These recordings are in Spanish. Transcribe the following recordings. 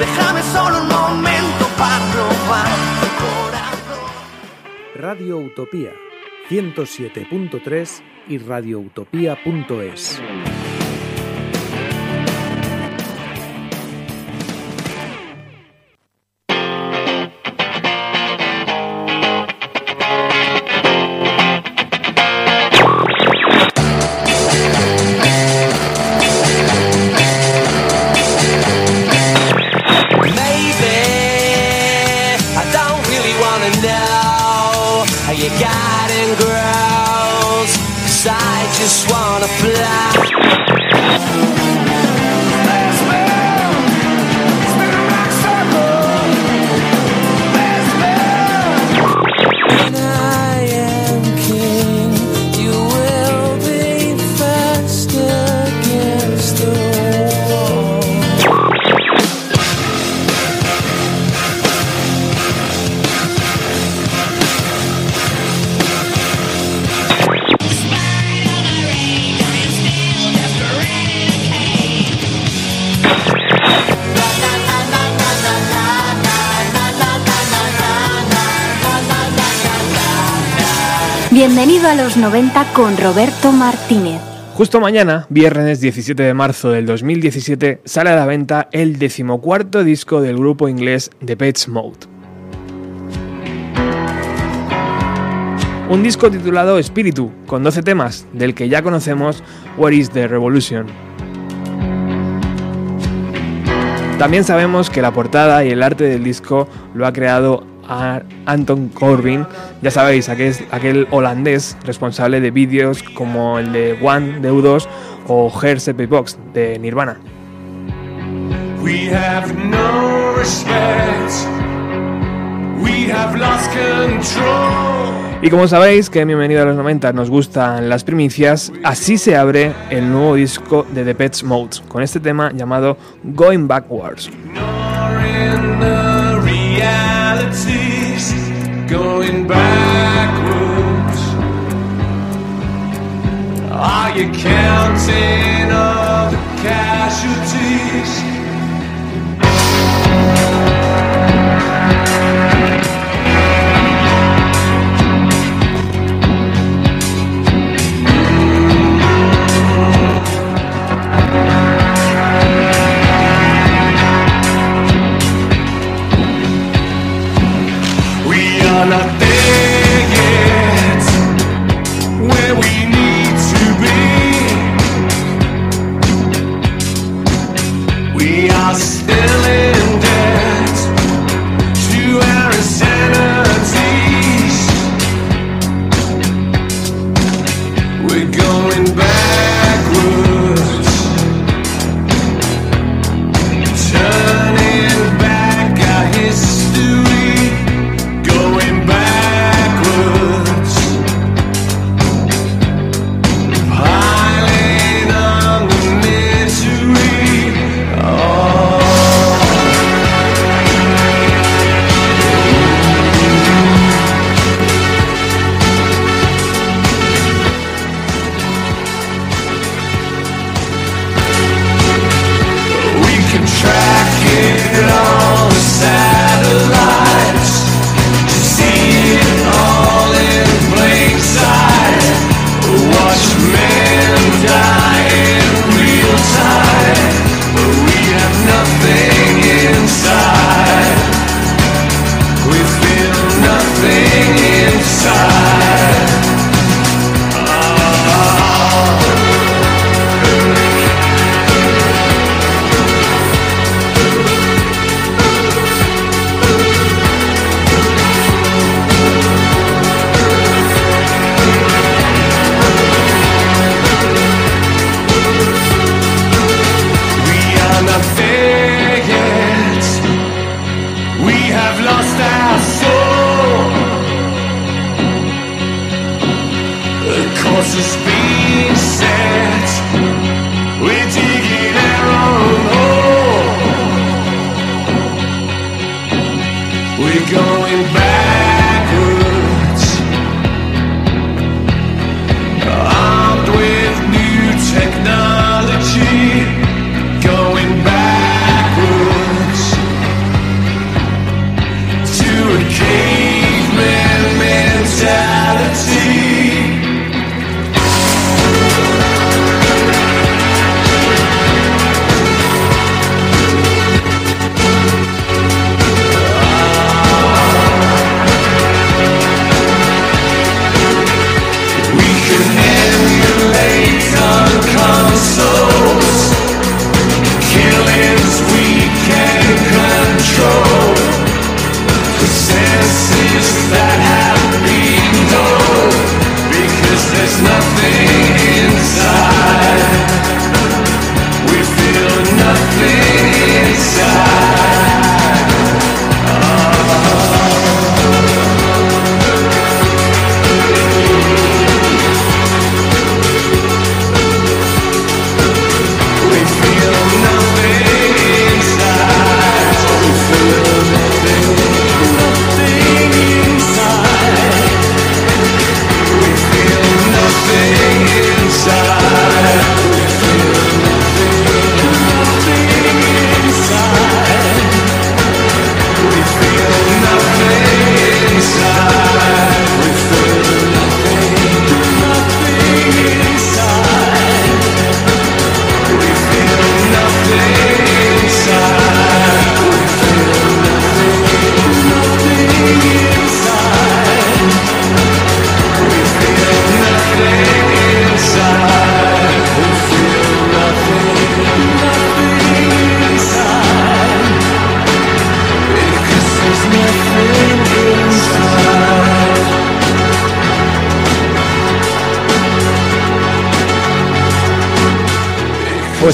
Déjame solo un momento para probar. Radio Utopía 107.3 y radioutopía.es. 90 con Roberto Martínez. Justo mañana, viernes 17 de marzo del 2017, sale a la venta el decimocuarto disco del grupo inglés The Pets Mode. Un disco titulado Spiritu, con 12 temas, del que ya conocemos What is the Revolution. También sabemos que la portada y el arte del disco lo ha creado Anton Corbin, ya sabéis, aquel, aquel holandés responsable de vídeos como el de One de U2 o Her Separate Box de Nirvana. We have no respect. We have lost control. Y como sabéis que en Bienvenido a los 90 nos gustan las primicias, así se abre el nuevo disco de The Pets Mode, con este tema llamado Going Backwards. Going backwards. Are you counting all the casualties?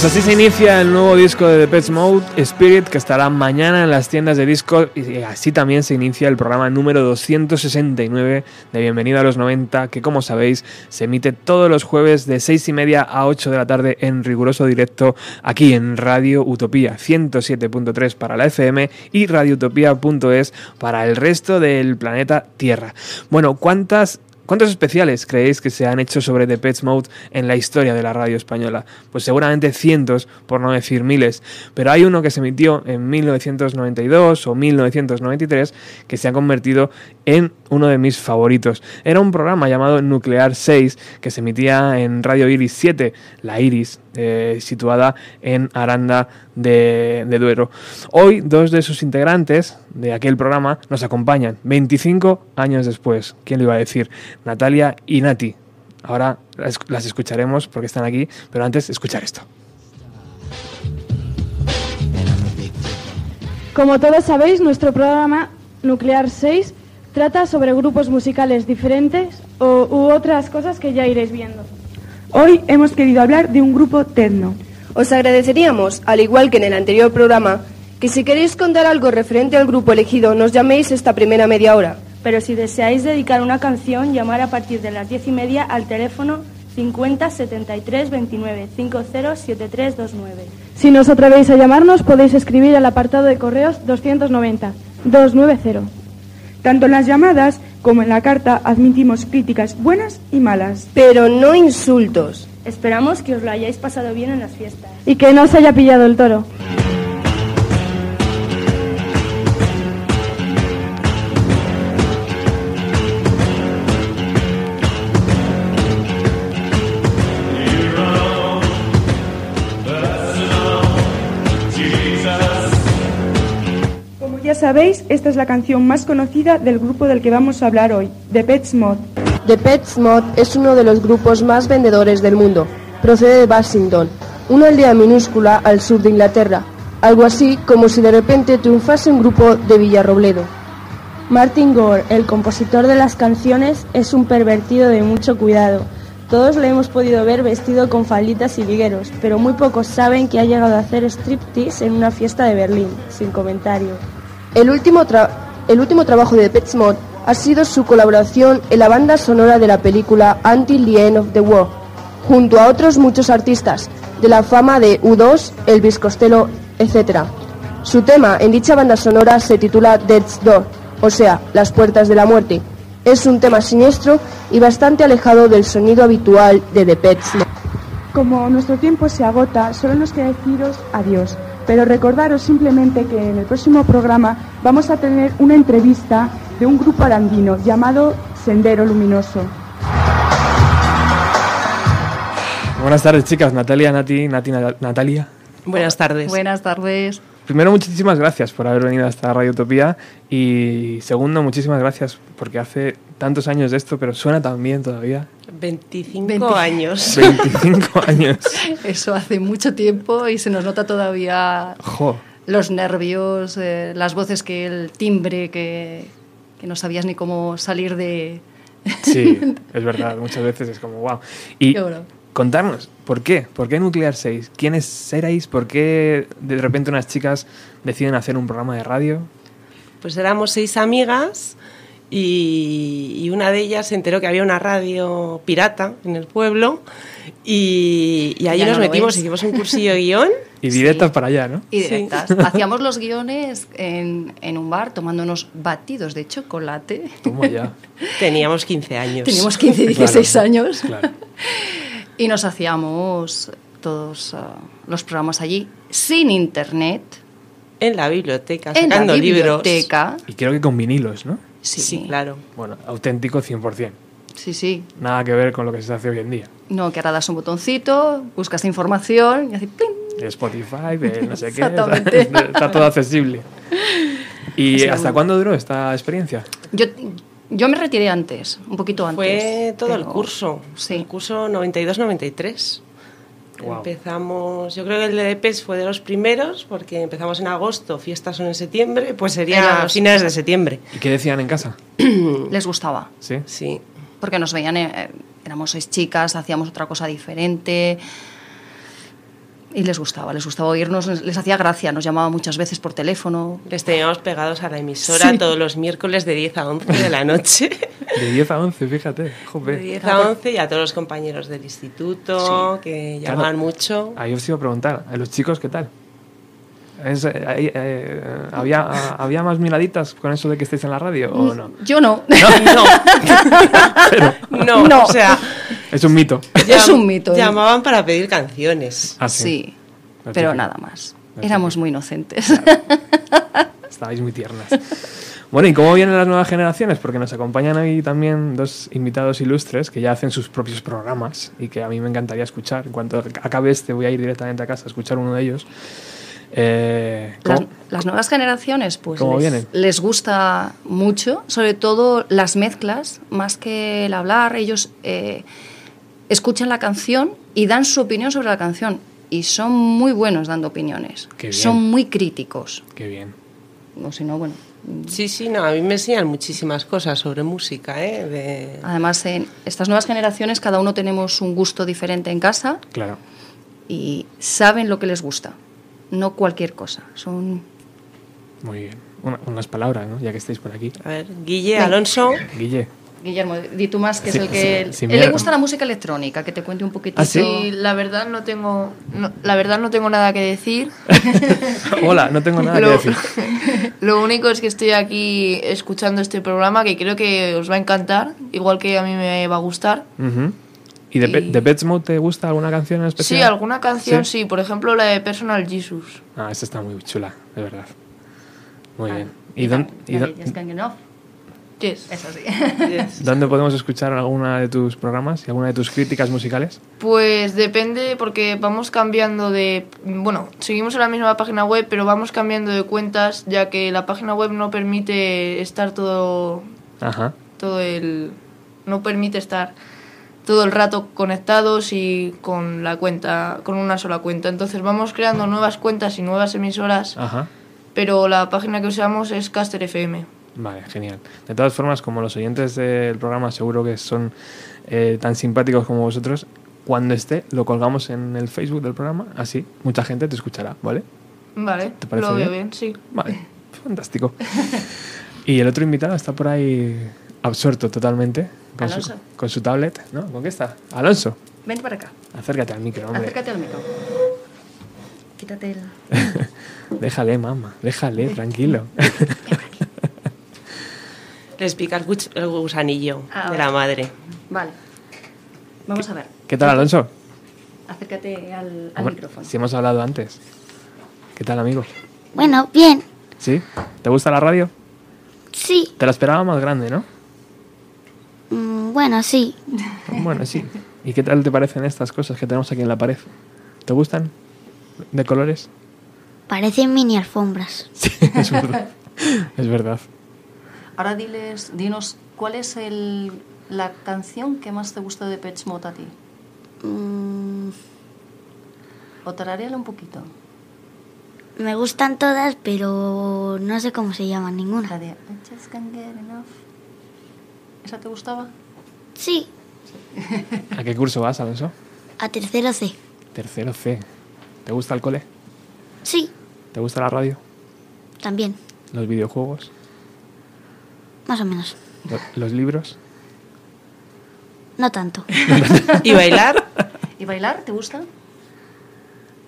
Así se inicia el nuevo disco de Depeche Mode, Spirit, que estará mañana en las tiendas de disco y así también se inicia el programa número 269 de Bienvenido a los 90, que como sabéis se emite todos los jueves de 6 y media a 8 de la tarde en riguroso directo aquí en Radio Utopía 107.3 para la FM y radioutopía.es para el resto del planeta Tierra. Bueno, ¿cuántas ¿Cuántos especiales creéis que se han hecho sobre The Pets Mode en la historia de la radio española? Pues seguramente cientos, por no decir miles, pero hay uno que se emitió en 1992 o 1993 que se ha convertido en uno de mis favoritos. Era un programa llamado Nuclear 6 que se emitía en Radio Iris 7, la Iris, eh, situada en Aranda de, Duero. Hoy dos de sus integrantes de aquel programa nos acompañan 25 años después. ¿Quién lo iba a decir? Natalia y Nati. Ahora las, las escucharemos porque están aquí, pero antes escuchar esto. Como todos sabéis, nuestro programa Nuclear 6 trata sobre grupos musicales diferentes o, u otras cosas que ya iréis viendo. Hoy hemos querido hablar de un grupo techno. Os agradeceríamos, al igual que en el anterior programa, que si queréis contar algo referente al grupo elegido, nos llaméis esta primera media hora. Pero si deseáis dedicar una canción, llamar a partir de las diez y media al teléfono 50 73 29 50 7329. Si nos atrevéis a llamarnos, podéis escribir al apartado de correos 290 290. Tanto en las llamadas como en la carta admitimos críticas buenas y malas. Pero no insultos. Esperamos que os lo hayáis pasado bien en las fiestas. Y que no os haya pillado el toro. Sabéis, esta es la canción más conocida del grupo del que vamos a hablar hoy, The Pets Mod. The Pets Mod es uno de los grupos más vendedores del mundo. Procede de Basington, una aldea minúscula al sur de Inglaterra. Algo así como si de repente triunfase un grupo de Villarrobledo. Martin Gore, el compositor de las canciones, es un pervertido de mucho cuidado. Todos le hemos podido ver vestido con falditas y ligueros, pero muy pocos saben que ha llegado a hacer striptease en una fiesta de Berlín, sin comentario. El último, el último trabajo de Pets Mod ha sido su colaboración en la banda sonora de la película Until the End of the World, junto a otros muchos artistas de la fama de U2, Elvis Costello, etc. Su tema en dicha banda sonora se titula Death's Door, o sea, Las Puertas de la Muerte. Es un tema siniestro y bastante alejado del sonido habitual de The Pets. Como nuestro tiempo se agota, solo nos queda deciros adiós. Pero recordaros simplemente que en el próximo programa vamos a tener una entrevista de un grupo arandino llamado Sendero Luminoso. Buenas tardes, chicas. Natalia, Nati, Nati, Na- Natalia. Buenas tardes. Buenas tardes. Primero, muchísimas gracias por haber venido hasta Radio Utopía. Y segundo, muchísimas gracias porque hace tantos años de esto, pero suena tan bien todavía. 25 Veinti- años. 25 años. Eso hace mucho tiempo y se nos nota todavía Jo. los nervios, eh, las voces que el timbre que, que no sabías ni cómo salir de... Sí, es verdad. Muchas veces es como, wow. Y Qué bueno. contarnos, ¿por qué? ¿Por qué Nuclear 6? ¿Quiénes erais? ¿Por qué de repente unas chicas deciden hacer un programa de radio? Pues éramos seis amigas y, y una de ellas se enteró que había una radio pirata en el pueblo y, y ahí Ya nos no metimos, hicimos un cursillo de guion. Y directas para allá, ¿no? Y Sí. directas. Hacíamos los guiones en, en un bar tomándonos batidos de chocolate. Toma ya. Teníamos 15 años. Teníamos 15, 16 Claro, años. Claro. Y nos hacíamos todos ah, los programas allí sin internet, En la biblioteca, en la sacando libros. biblioteca. Y creo que con vinilos, ¿no? Sí, Sí, claro. Bueno, auténtico 100%. Sí, sí. Nada que ver con lo que se hace hoy en día. No, que ahora das un botoncito, buscas información y así ¡pling! De Spotify, de no sé qué. Exactamente. Está todo accesible. ¿Y hasta cuándo duró esta experiencia? Yo, yo me retiré antes, un poquito antes. Fue todo el pero- curso. Sí. El curso 92-93. Wow. Empezamos, yo creo que el de Depes fue de los primeros, porque empezamos en agosto, fiestas son en septiembre, pues sería a los- finales de septiembre. ¿Y qué decían en casa? Les gustaba. Sí. Sí. Porque nos veían, eh, éramos seis chicas, hacíamos otra cosa diferente. Y les gustaba, les gustaba oírnos, les, les hacía gracia, nos llamaba muchas veces por teléfono. Les teníamos pegados a la emisora Sí. todos los miércoles de 10 a 11 de la noche. De 10 a 11, fíjate. De Jope. 10 a 11 y a todos los compañeros del instituto que Claro. llamaban mucho. Ahí os iba a preguntar, ¿a los chicos qué tal? Es, eh, eh, ¿había, a- ¿Había más miraditas con eso de que estéis en la radio o no? Yo no. No, No. o sea, Es un mito. Es un mito. ¿eh? llamaban para pedir canciones. Ah, sí. Sí, pero nada más. Éramos muy inocentes. Estabais muy tiernas. Bueno, ¿y cómo vienen las nuevas generaciones? Porque nos acompañan hoy también dos invitados ilustres que ya hacen sus propios programas y que a mí me encantaría escuchar. En cuanto acabe este, voy a ir directamente a casa a escuchar uno de ellos. Eh, Las, las nuevas generaciones, pues ¿Cómo les, vienen? les gusta mucho, sobre todo las mezclas, más que el hablar, ellos eh, escuchan la canción y dan su opinión sobre la canción. Y son muy buenos dando opiniones. Qué bien. Son muy críticos. Qué bien. O si no, bueno. Sí, sí, no, a mí me enseñan muchísimas cosas sobre música, ¿eh? De... Además, en estas nuevas generaciones, cada uno tenemos un gusto diferente en casa Claro. y saben lo que les gusta. No cualquier cosa. Son Muy bien. Una- unas palabras, ¿no? Ya que estáis por aquí. A ver, Guille, Alonso. Guille. Guillermo, di tú más, que Sí, es el que... sí, él le gusta la música electrónica, que te cuente un poquitito. ¿Ah, sí? La verdad no tengo, no- la verdad no tengo nada que decir. Hola, no tengo nada que decir. Lo único es que estoy aquí escuchando este programa que creo que os va a encantar, igual que a mí me va a gustar. ¿Y de, Y- de Pet Mode te gusta alguna canción en especial? Sí, alguna canción ¿Sí? sí, por ejemplo la de Personal Jesus. Ah, esta está muy chula, de verdad. Muy Ah, bien. ¿Y, dónde, y enough. Yes. Eso sí. dónde podemos escuchar alguna de tus programas y alguna de tus críticas musicales? Pues depende porque vamos cambiando de... Bueno, seguimos en la misma página web, pero vamos cambiando de cuentas ya que la página web no permite estar todo, Ajá. todo el... No permite estar todo el rato conectados y con la cuenta, con una sola cuenta. Entonces vamos creando nuevas cuentas y nuevas emisoras, Ajá. pero la página que usamos es Caster FM. Vale, genial. De todas formas, como los oyentes del programa seguro que son eh, tan simpáticos como vosotros, cuando esté lo colgamos en el Facebook del programa, así mucha gente te escuchará, ¿vale? Vale, ¿Te parece lo veo bien? bien, sí. Vale, fantástico. Y el otro invitado está por ahí absorto totalmente con, su, Alonso. con su tablet, ¿no? ¿Con qué está? Alonso, Ven para acá. acércate al micro, hombre. Acércate al micro. Quítate el... déjale, mamá, déjale, tranquilo. Les pica el, gus- el gusanillo Ah, de vale. la madre. Vale. Vamos a ver. ¿Qué tal, Alonso? Acércate al, al Hombre, micrófono. Si hemos hablado antes. ¿Qué tal, amigo? Bueno, bien. ¿Sí? ¿Te gusta la radio? Sí. Te la esperaba más grande, ¿no? Mm, bueno, sí. Bueno, sí. ¿Y qué tal te parecen estas cosas que tenemos aquí en la pared? ¿Te gustan? ¿De colores? Parecen mini alfombras. Es verdad. Es verdad. Ahora diles, dinos, ¿cuál es el, la canción que más te gusta de Pet Mode a ti? Mm, O tararéala un poquito. me gustan todas, pero no sé cómo se llaman ninguna. La de I just can't get enough. ¿Esa te gustaba? Sí, ¿A qué curso vas, Alonso? a tercero C. Tercero C. ¿Te gusta el cole? Sí, ¿Te gusta la radio? también, ¿Los videojuegos? Más o menos. Lo- ¿Los libros? No tanto. ¿Y bailar? ¿Y bailar? ¿Te gusta?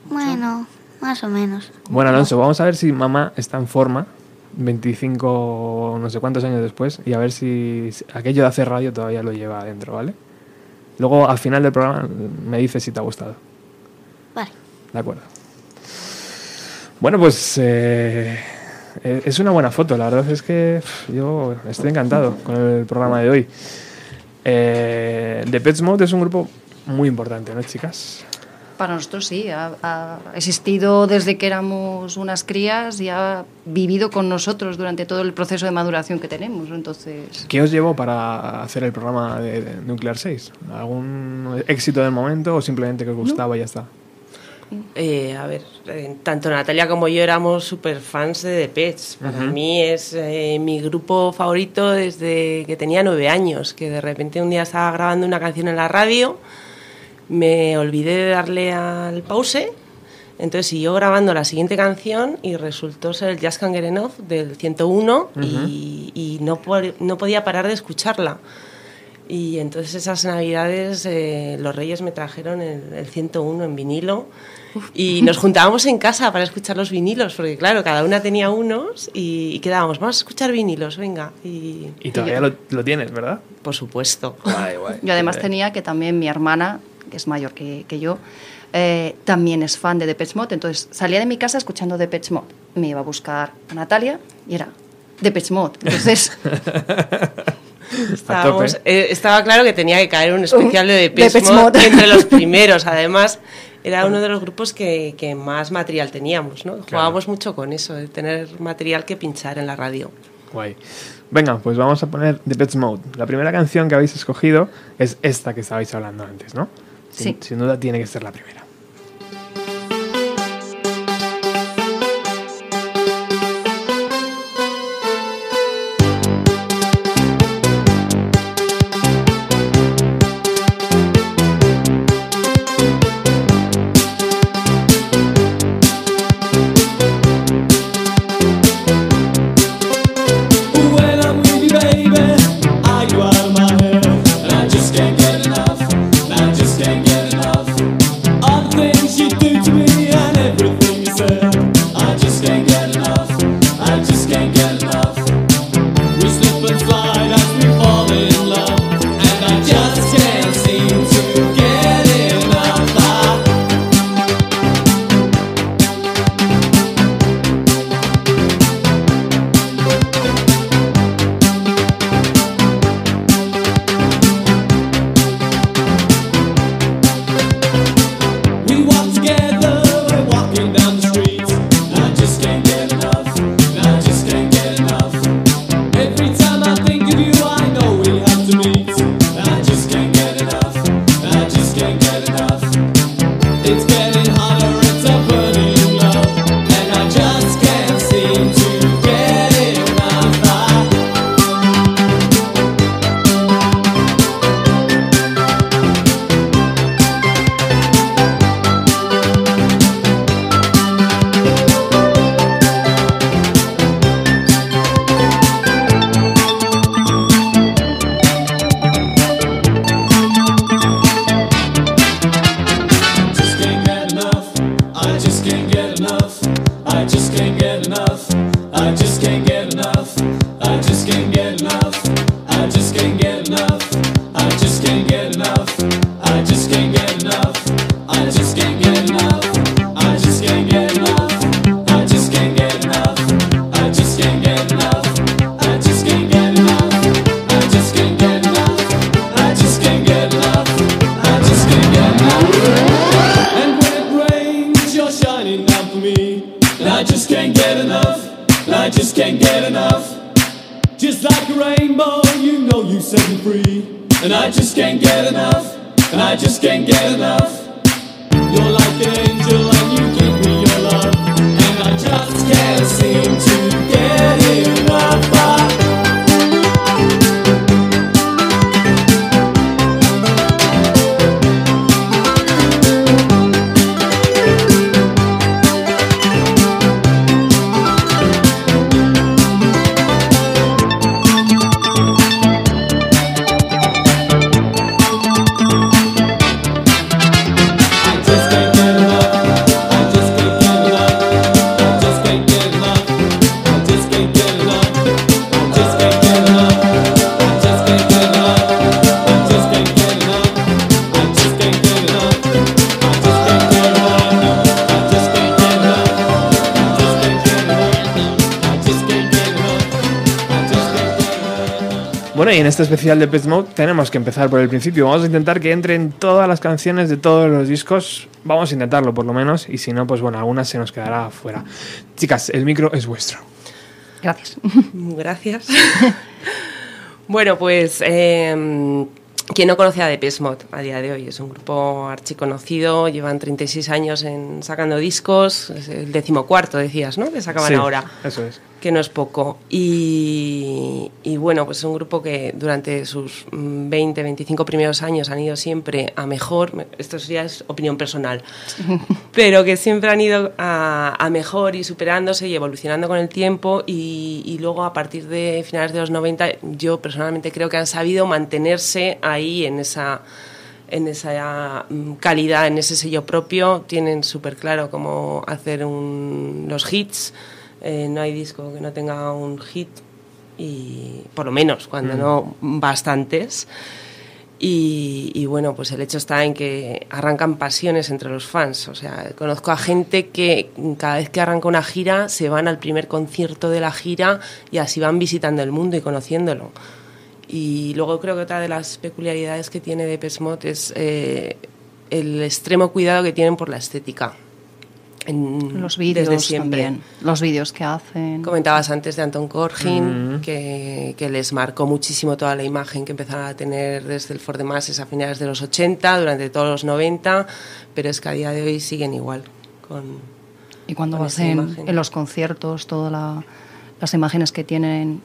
Bueno, más o menos. Bueno, Alonso, vamos a ver si mamá está en forma 25 no sé cuántos años después y a ver si aquello de hacer radio todavía lo lleva adentro, ¿vale? Luego, al final del programa, me dices si te ha gustado. Vale. De acuerdo. Bueno, pues eh, es una buena foto. La verdad es que yo estoy encantado con el programa de hoy. Eh, The Pets Mode es un grupo muy importante, ¿no, chicas? Para nosotros sí, ha, ha existido desde que éramos unas crías y ha vivido con nosotros durante todo el proceso de maduración que tenemos. Entonces, ¿Qué os llevó para hacer el programa de, de Nuclear 6? ¿Algún éxito del momento o simplemente que os gustaba y ya está? Eh, a ver, eh, tanto Natalia como yo éramos super fans de Depeche. Para Ujú. mí es eh, mi grupo favorito desde que tenía nueve años, que de repente un día estaba grabando una canción en la radio, me olvidé de darle al pause, entonces siguió grabando la siguiente canción y resultó ser el Just Can't Get Enough del 101 y, y no, no podía parar de escucharla. Y entonces esas navidades eh, los reyes me trajeron el, el 101 en vinilo y nos juntábamos en casa para escuchar los vinilos, porque claro, cada una tenía unos y, y quedábamos, vamos a escuchar vinilos, venga. Y, Y todavía lo, lo tienes, ¿verdad? Por supuesto. yo además tenía que también mi hermana, que es mayor que, que yo, eh, también es fan de Depeche Mode. Entonces salía de mi casa escuchando Depeche Mode. Me iba a buscar a Natalia y era Depeche Mode. Entonces, Estábamos- eh, estaba claro que tenía que caer un especial de Depeche Depeche Mode entre los primeros. Además, era uno de los grupos que, que más material teníamos, ¿no? Jugábamos mucho con eso, de tener material que pinchar en la radio. Guay. Venga, pues vamos a poner The Pets Mode. La primera canción que habéis escogido es esta que estabais hablando antes, ¿no? Sin, Sí. sin duda tiene que ser la primera. Just like a rainbow, you know you set me free. And I just can't get enough. And I just can't get enough. You're like an angel and you give me your love. And I just can't seem to este especial de Pet Mode tenemos que empezar por el principio. Vamos a intentar que entren todas las canciones de todos los discos. Vamos a intentarlo por lo menos. Y si no, pues bueno, algunas se nos quedará fuera. Chicas, el micro es vuestro. Gracias. Gracias. bueno, pues eh, quien no conoce a Depeche Mode a día de hoy es un grupo archiconocido, llevan 36 años en sacando discos, es el decimocuarto decías, ¿no? Que sacaban Sí, ahora. Eso es. Que no es poco. Y, y bueno, pues es un grupo que durante sus mm, 20, 25 primeros años han ido siempre a mejor, me- esto ya es opinión personal, pero que siempre han ido a, a mejor y superándose y evolucionando con el tiempo y, y luego a partir de finales de los 90 yo personalmente creo que han sabido mantenerse ahí en esa en esa mm, calidad, en ese sello propio, tienen súper claro cómo hacer un- los hits. Eh, no hay disco que no tenga un hit, y por lo menos, cuando Mm. no bastantes. Y, y bueno, pues el hecho está en que arrancan pasiones entre los fans. O sea, conozco a gente que cada vez que arranca una gira se van al primer concierto de la gira y así van visitando el mundo y conociéndolo. Y luego creo que otra de las peculiaridades que tiene Depeche Mode es eh, el extremo cuidado que tienen por la estética. En- Los desde vídeos siempre. también. Los vídeos que hacen. Comentabas antes de Anton Corbijn, Mm. que, que les marcó muchísimo toda la imagen que empezaron a tener desde el For the Masses a finales de los 80, durante todos los 90, pero es que a día de hoy siguen igual. Con, Y cuando con vas en, en los conciertos, todas la- las imágenes que tienen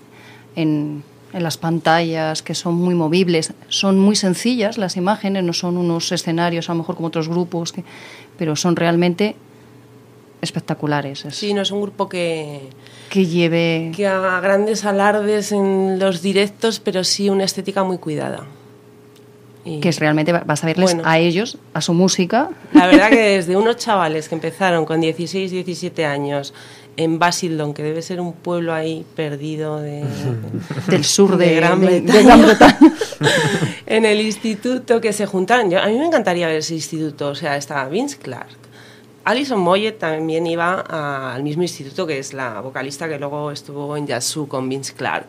en, en las pantallas, que son muy movibles, son muy sencillas las imágenes, no son unos escenarios a lo mejor como otros grupos, que, pero son realmente espectaculares. Es- Sí, no es un grupo que, que lleve... que haga grandes alardes en los directos, pero sí una estética muy cuidada. Y que es realmente va- vas a verles Bueno. a ellos, a su música. La verdad que desde unos chavales que empezaron con 16, 17 años en Basildon, que debe ser un pueblo ahí perdido de, Del sur de- Gran Bretaña. en el instituto que se juntaron. Yo, a mí me encantaría ver ese instituto, o sea, estaba Vince Clark. Alison Moyet también iba a- al mismo instituto que es la vocalista que luego estuvo en Yazoo con Vince Clark.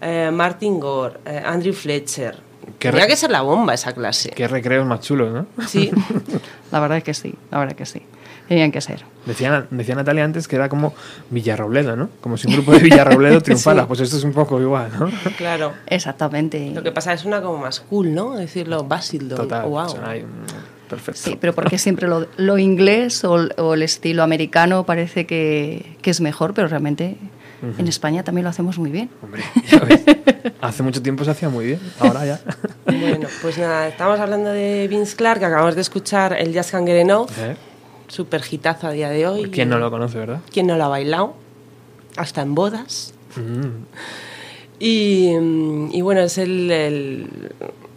Eh, Martin Gore, eh, Andrew Fletcher. Qué Tenía re- que ser la bomba esa clase. Qué recreos más chulos, ¿no? Sí. La verdad es que sí, la verdad es que sí. Tenían que ser. Decía, decía Natalia antes que era como Villarrobledo, ¿no? Como si un grupo de Villarrobledo triunfara. Sí. Pues esto es un poco igual, ¿no? Claro. Exactamente. Lo que pasa es una como más cool, ¿no? Decirlo Basildon. Total. Wow. hay perfecto. Sí, pero porque siempre lo, lo inglés o, el- o el estilo americano parece que, que es mejor, pero realmente Ujú. en España también lo hacemos muy bien. Ya ves. Hace mucho tiempo se hacía muy bien, ahora ya. Bueno, pues nada, estamos hablando de Vince Clark, que acabamos de escuchar el Jazz Can Get Enough, ¿Eh? Super hitazo a día de hoy. ¿Quién no lo conoce, verdad? ¿Quién no lo ha bailado? Hasta en bodas. Mm. Y, mm, y bueno, es el, el,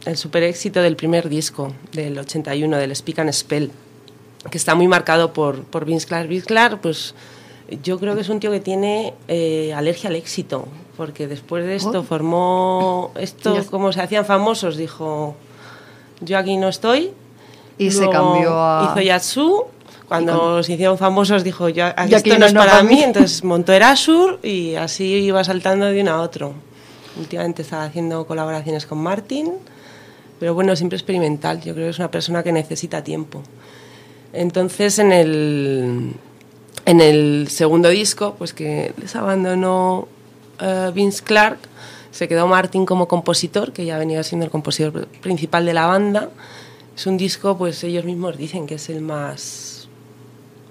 el super éxito del primer disco del 81, del Speak and Spell, que está muy marcado por, por Vince Clark. Vince Clark, pues yo creo que es un tío que tiene eh, alergia al éxito, porque después de esto Oh. formó esto, Ya- como se hacían famosos, dijo, yo aquí no estoy. Y se Luego cambió a- Hizo Yatsu. Cuando con- se hicieron famosos dijo, yo, aquí Yo aquí esto no no, es para para mí, mí. entonces montó Erasur y así iba saltando de uno a otro. Últimamente estaba haciendo colaboraciones con Martin, pero bueno, siempre experimental. Yo creo que es una persona que necesita tiempo. Entonces, en el, en el segundo disco, pues que les abandonó eh, Vince Clark, se quedó Martin como compositor, que ya venía siendo el compositor principal de la banda. Es un disco, pues ellos mismos dicen que es el más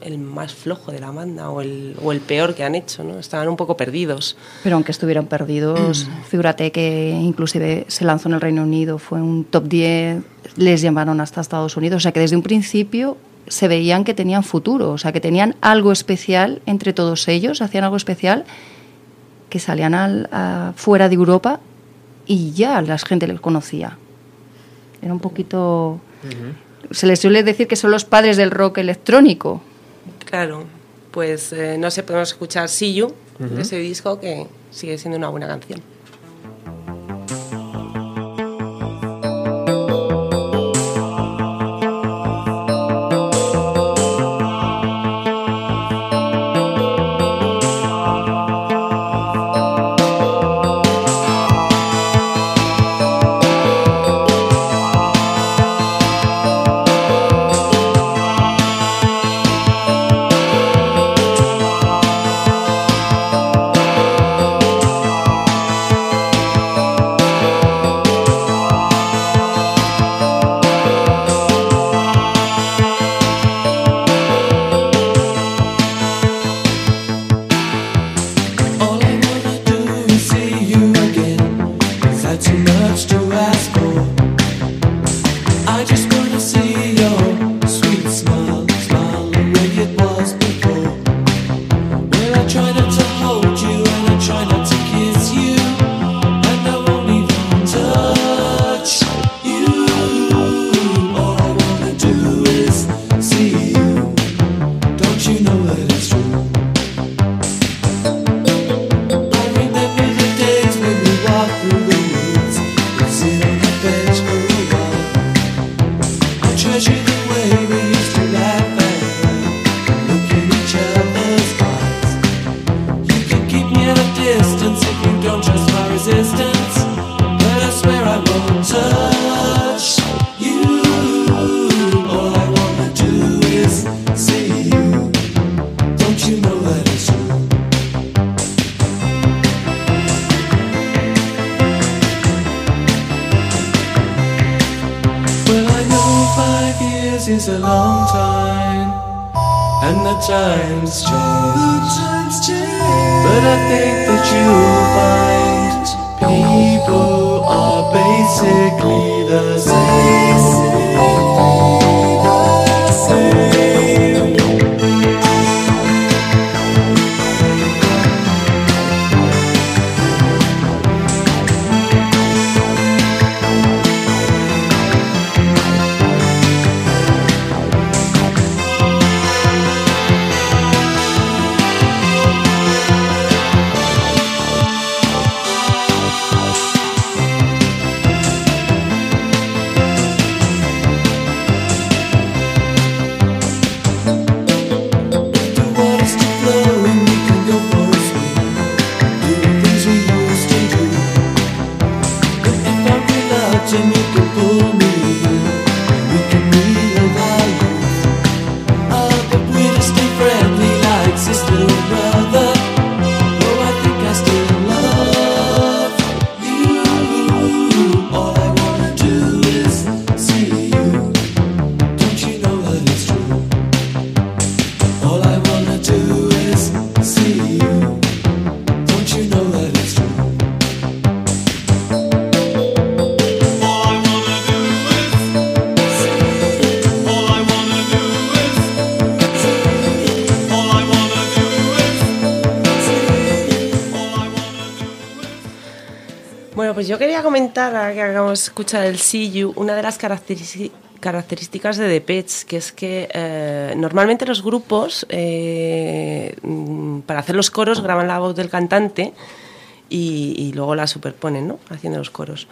el más flojo de la banda o el, o el peor que han hecho, ¿no? Estaban un poco perdidos. Pero aunque estuvieran perdidos, figúrate que inclusive se lanzó en el Reino Unido, fue un top 10, les llamaron hasta Estados Unidos, o sea que desde un principio se veían que tenían futuro, o sea que tenían algo especial entre todos ellos, hacían algo especial que salían al, a- fuera de Europa y ya la gente les conocía. Era un poquito... Se les suele decir que son los padres del rock electrónico. Claro, pues eh, no sé, podemos escuchar See You, ese disco que sigue siendo una buena canción. Comentar, ahora que acabamos de escuchar el See You, una de las características de The Pets, que es que eh, normalmente los grupos, eh, mm, para hacer los coros, graban la voz del cantante y, y luego la superponen, ¿no? Haciendo los coros.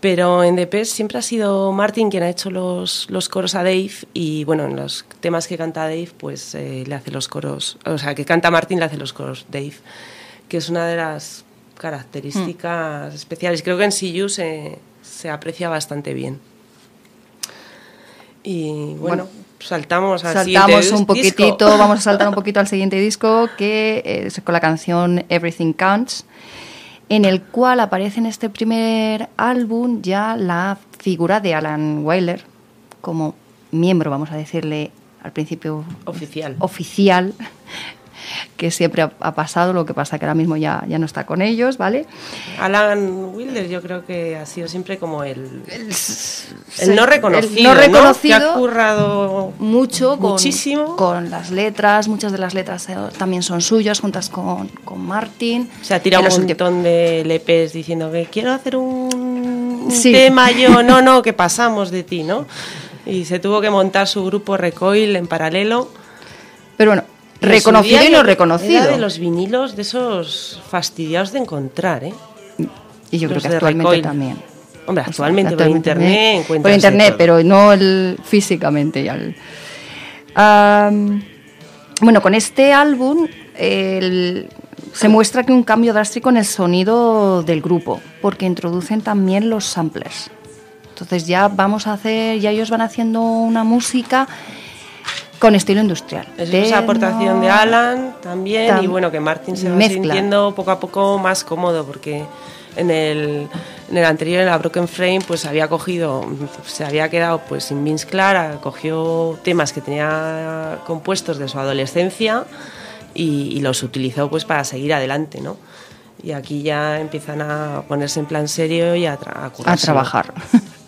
Pero en The Pets siempre ha sido Martin quien ha hecho los, los coros a Dave y, bueno, en los temas que canta Dave, pues eh, le hace los coros, o sea, que canta Martin le hace los coros Dave, que es una de las características especiales. Creo que en See You se, se aprecia bastante bien. Y bueno, Bueno, saltamos al Saltamos siguiente un poquitito, disco. vamos a saltar un poquito al siguiente disco, que es con la canción Everything Counts, en el cual aparece en este primer álbum ya la figura de Alan Wyler como miembro, vamos a decirle al principio Oficial. oficial, que siempre ha, ha pasado, lo que pasa que ahora mismo ya, ya no está con ellos, ¿vale? Alan Wilder yo creo que ha sido siempre como el, el, sí, no el reconocido, no ¿no? reconocido, que ha currado mucho con, muchísimo. con las letras, muchas de las letras eh, también son suyas, juntas con, con Martin. Se ha tirado En los un montón de LPs diciendo que quiero hacer un, Sí. tema yo, no, no, que pasamos de ti, ¿no? Y se tuvo que montar su grupo Recoil en paralelo. Pero bueno, reconocido y no era reconocido. de los vinilos de esos fastidiados de encontrar, ¿eh? Y yo creo que actualmente Recoil. también. Hombre, O sea, actualmente, por internet encuentras Por internet, todo. pero no el, físicamente. ya el- Am, bueno, con este álbum el- se muestra que un cambio drástico en el sonido del grupo, porque introducen también los samplers. Entonces ya vamos a hacer, ya ellos van haciendo una música con estilo industrial. Es Techno, esa aportación de Alan también Tam- y bueno, que Martin se va mezcla. sintiendo poco a poco más cómodo porque en el, en el anterior, en la Broken Frame, pues había cogido, se había quedado pues sin Vince Clark, cogió temas que tenía compuestos de su adolescencia y, y los utilizó pues para seguir adelante, ¿no? Y aquí ya empiezan a ponerse en plan serio y a, tra- a a trabajar.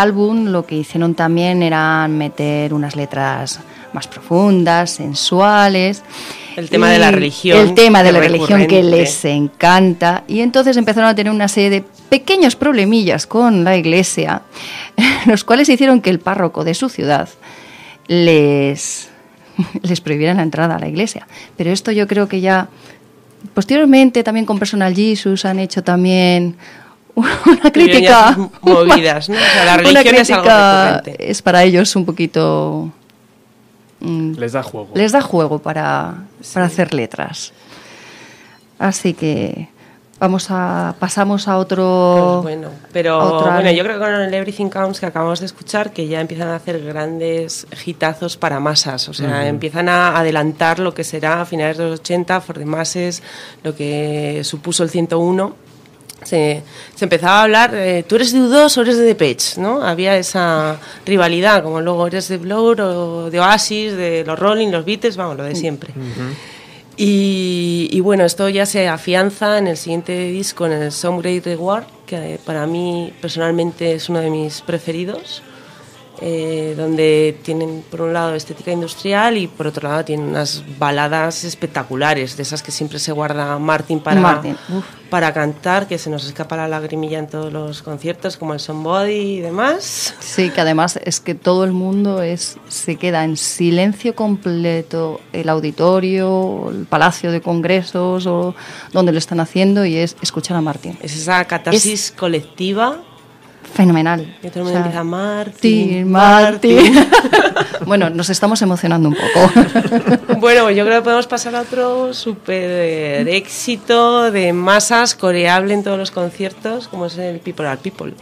álbum lo que hicieron también era meter unas letras más profundas, sensuales. El tema de la religión, El tema de la religión que les encanta. Y entonces empezaron a tener una serie de pequeños problemillas con la iglesia, los cuales hicieron que el párroco de su ciudad les, les prohibiera la entrada a la iglesia. Pero esto yo creo que ya posteriormente también con Personal Jesus han hecho también una crítica movidas, ¿no? O sea, la una religión es algo recurrente. es para ellos un poquito mm, Les da juego. les da juego para, para hacer letras. Así que vamos a pasamos a otro Pues bueno, pero otra- bueno, yo creo que con el Everything Counts que acabamos de escuchar, que ya empiezan a hacer grandes hitazos para masas, o sea, empiezan a adelantar lo que será a finales de los 80, For the Masses, lo que supuso el 101. Se, se empezaba a hablar, eh, tú eres de U2 o eres de Depeche, ¿no? Había esa rivalidad, como luego eres de Blur o de Oasis, de los Rolling, los Beatles, vamos, lo de siempre. Y, y bueno, esto ya se afianza en el siguiente disco, en el Some Great Reward, que para mí personalmente es uno de mis preferidos, eh, donde tienen por un lado estética industrial y por otro lado tienen unas baladas espectaculares, de esas que siempre se guarda Martin para, Martin, para cantar, que se nos escapa la lagrimilla en todos los conciertos, como el Somebody y demás. Sí, que además es que todo el mundo es se queda en silencio completo, el auditorio, el palacio de congresos o donde lo están haciendo y es escuchar a Martín. Es esa catarsis colectiva. Fenomenal. Y todo el O mundo sea, empieza Martin, Martín, Martín. bueno, nos estamos emocionando un poco. Bueno, yo creo que podemos pasar a otro súper éxito de masas coreable en todos los conciertos, como es el People Are People.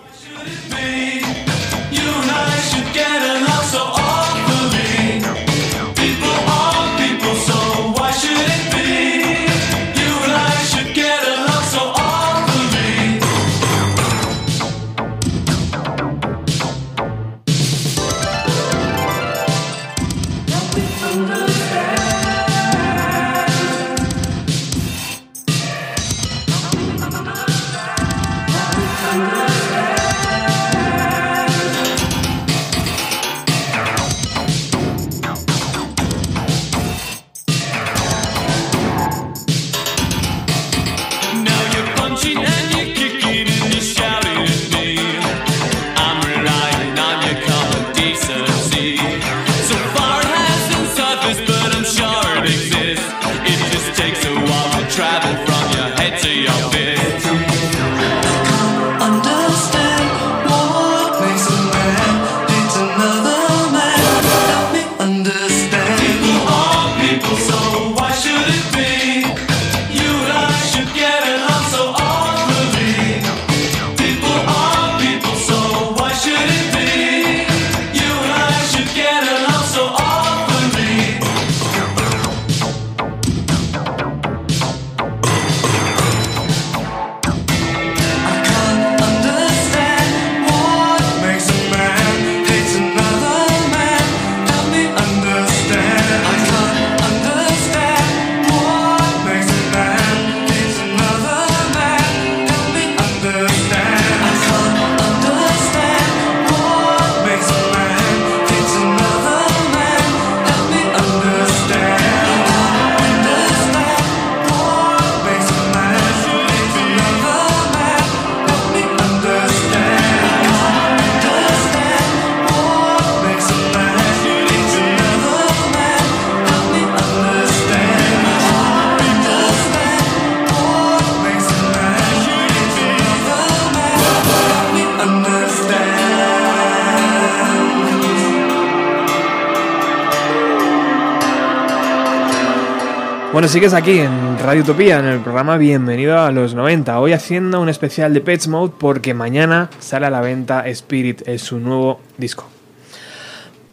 Bueno, sigues aquí en Radio Utopía, en el programa Bienvenido a los 90. Hoy haciendo un especial de Pets Mode porque mañana sale a la venta Spirit, es su nuevo disco.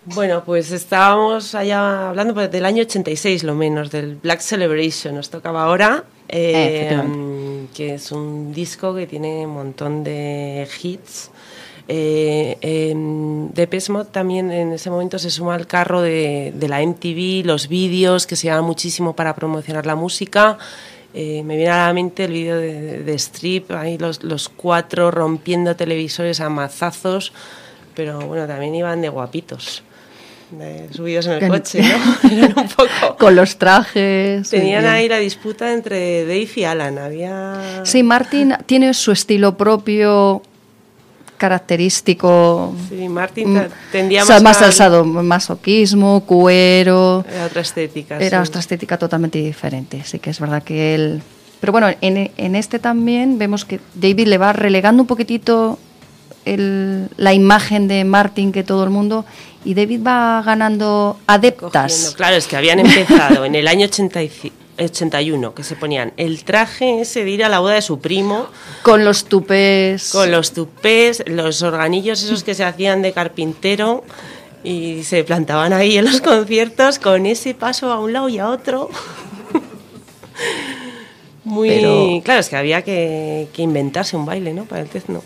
Bueno, pues estábamos allá hablando pues, del año 86 lo menos, del Black Celebration, nos tocaba ahora, eh, Efectivamente. que es un disco que tiene un montón de hits. Eh, em, Depeche Mode también en ese momento se suma al carro de, de la MTV, los vídeos que se llaman muchísimo para promocionar la música Eh, me viene a la mente el vídeo de, de Strip, ahí los, los cuatro rompiendo televisores a mazazos, pero bueno, también iban de guapitos, de subidos en el coche, ¿no? Eran un poco... Con los trajes. Tenían ahí la disputa entre Dave y Alan, había... Sí, Martin tiene su estilo propio característico. Sí, Martin Mm, te- tendía o sea, más más al- al sadomasoquismo, cuero. Era otra estética. Era sí. otra estética totalmente diferente. Sí que es verdad que él. Pero bueno, en, en este también vemos que David le va relegando un poquitito el- la imagen de Martin que todo el mundo. Y David va ganando adeptas. Cogiendo. Claro, es que habían empezado en el año 85 81, que se ponían el traje ese de ir a la boda de su primo, Con los tupés. con los tupés, los organillos esos que se hacían de carpintero y se plantaban ahí en los conciertos con ese paso a un lado y a otro. Muy Pero- claro, es que había que, que inventarse un baile, ¿no? Para el techno.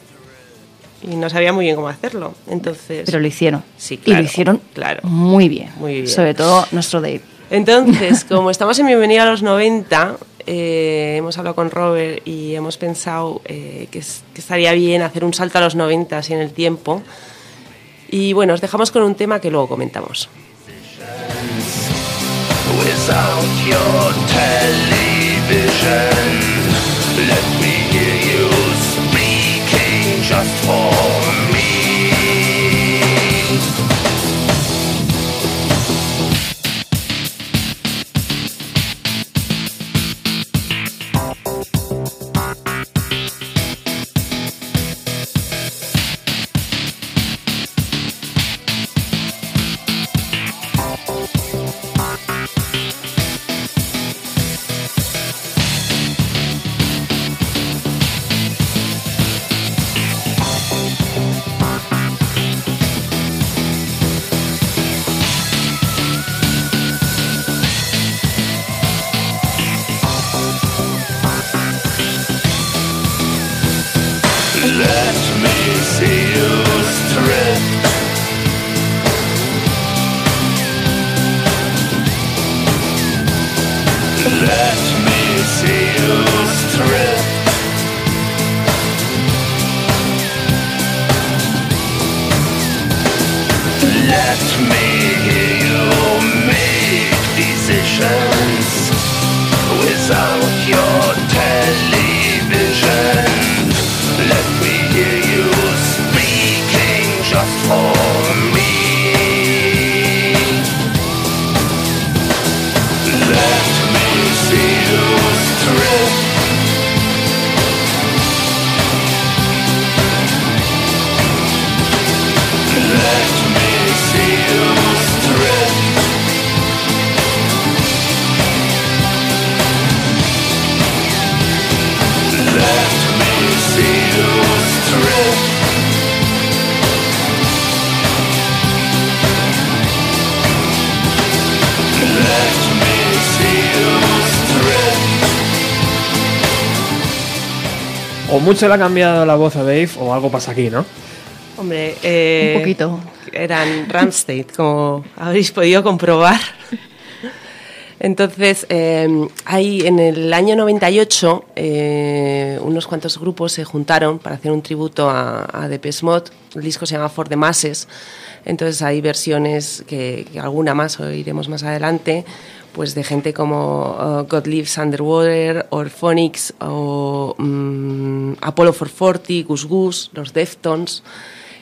Y no sabía muy bien cómo hacerlo. Entonces. Pero lo hicieron. Sí, Y claro, lo hicieron claro. muy bien. Muy bien. Sobre todo nuestro Dave. Entonces, como estamos en Bienvenida a los 90, eh, hemos hablado con Robert y hemos pensado eh, que, es- que estaría bien hacer un salto a los 90 así en el tiempo. Y bueno, os dejamos con un tema que luego comentamos. Mucho le ha cambiado la voz a Dave o algo pasa aquí, ¿no? Hombre, eh, Un poquito. Eran Ramstein, como habéis podido comprobar. Entonces, eh, hay en el año 98 eh, unos cuantos grupos se juntaron para hacer un tributo a, a Depeche Mode. El disco se llama For the Masses. Entonces hay versiones que, que alguna más oiremos más adelante, pues de gente como uh, God Lives Underwater, Orphonics o mm, Apollo 440, Gus Gus, los Deftones.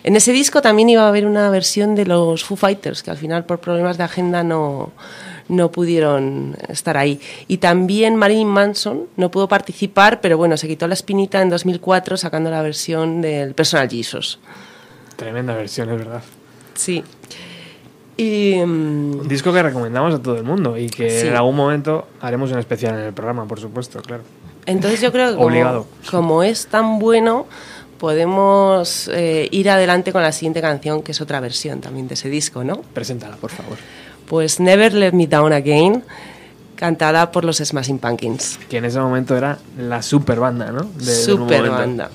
En ese disco también iba a haber una versión de los Foo Fighters, que al final por problemas de agenda no, no pudieron estar ahí. Y también Marilyn Manson no pudo participar, pero bueno, se quitó la espinita en 2004 sacando la versión del Personal Jesus. Tremenda versión, es verdad. Sí. Y, mm, Un disco que recomendamos a todo el mundo y que Sí. en algún momento haremos un especial en el programa, por supuesto, claro. Entonces yo creo que como, Obligado. como es tan bueno, podemos eh, ir adelante con la siguiente canción, que es otra versión también de ese disco, ¿no? Preséntala, por favor. Pues Never Let Me Down Again, cantada por los Smashing Pumpkins. Que en ese momento era la super banda, ¿no? De- Super momento. banda.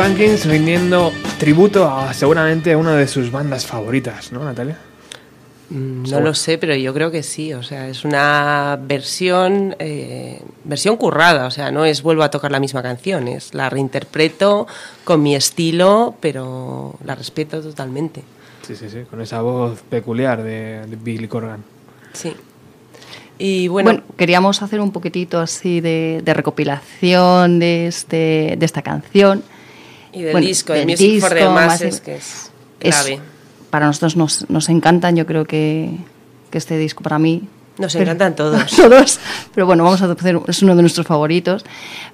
Pumpkins rindiendo tributo a seguramente una de sus bandas favoritas, ¿no, Natalia? Mm, No Seguro. lo sé, pero yo creo que sí. O sea, es una versión, eh, versión currada. O sea, no es vuelvo a tocar la misma canción, es la reinterpreto con mi estilo, pero la respeto totalmente. Sí, sí, sí, con esa voz peculiar de, de Billy Corgan. Sí. Y bueno, Bueno, queríamos hacer un poquitito así de, de recopilación de, este, de esta canción. Y del Bueno, disco, de del Music for the disco, Masses, más- que es es- clave. para nosotros nos, nos encantan, yo creo que, que este disco para mí... Nos pero- encantan todos. todos, pero bueno, vamos a hacer, es uno de nuestros favoritos,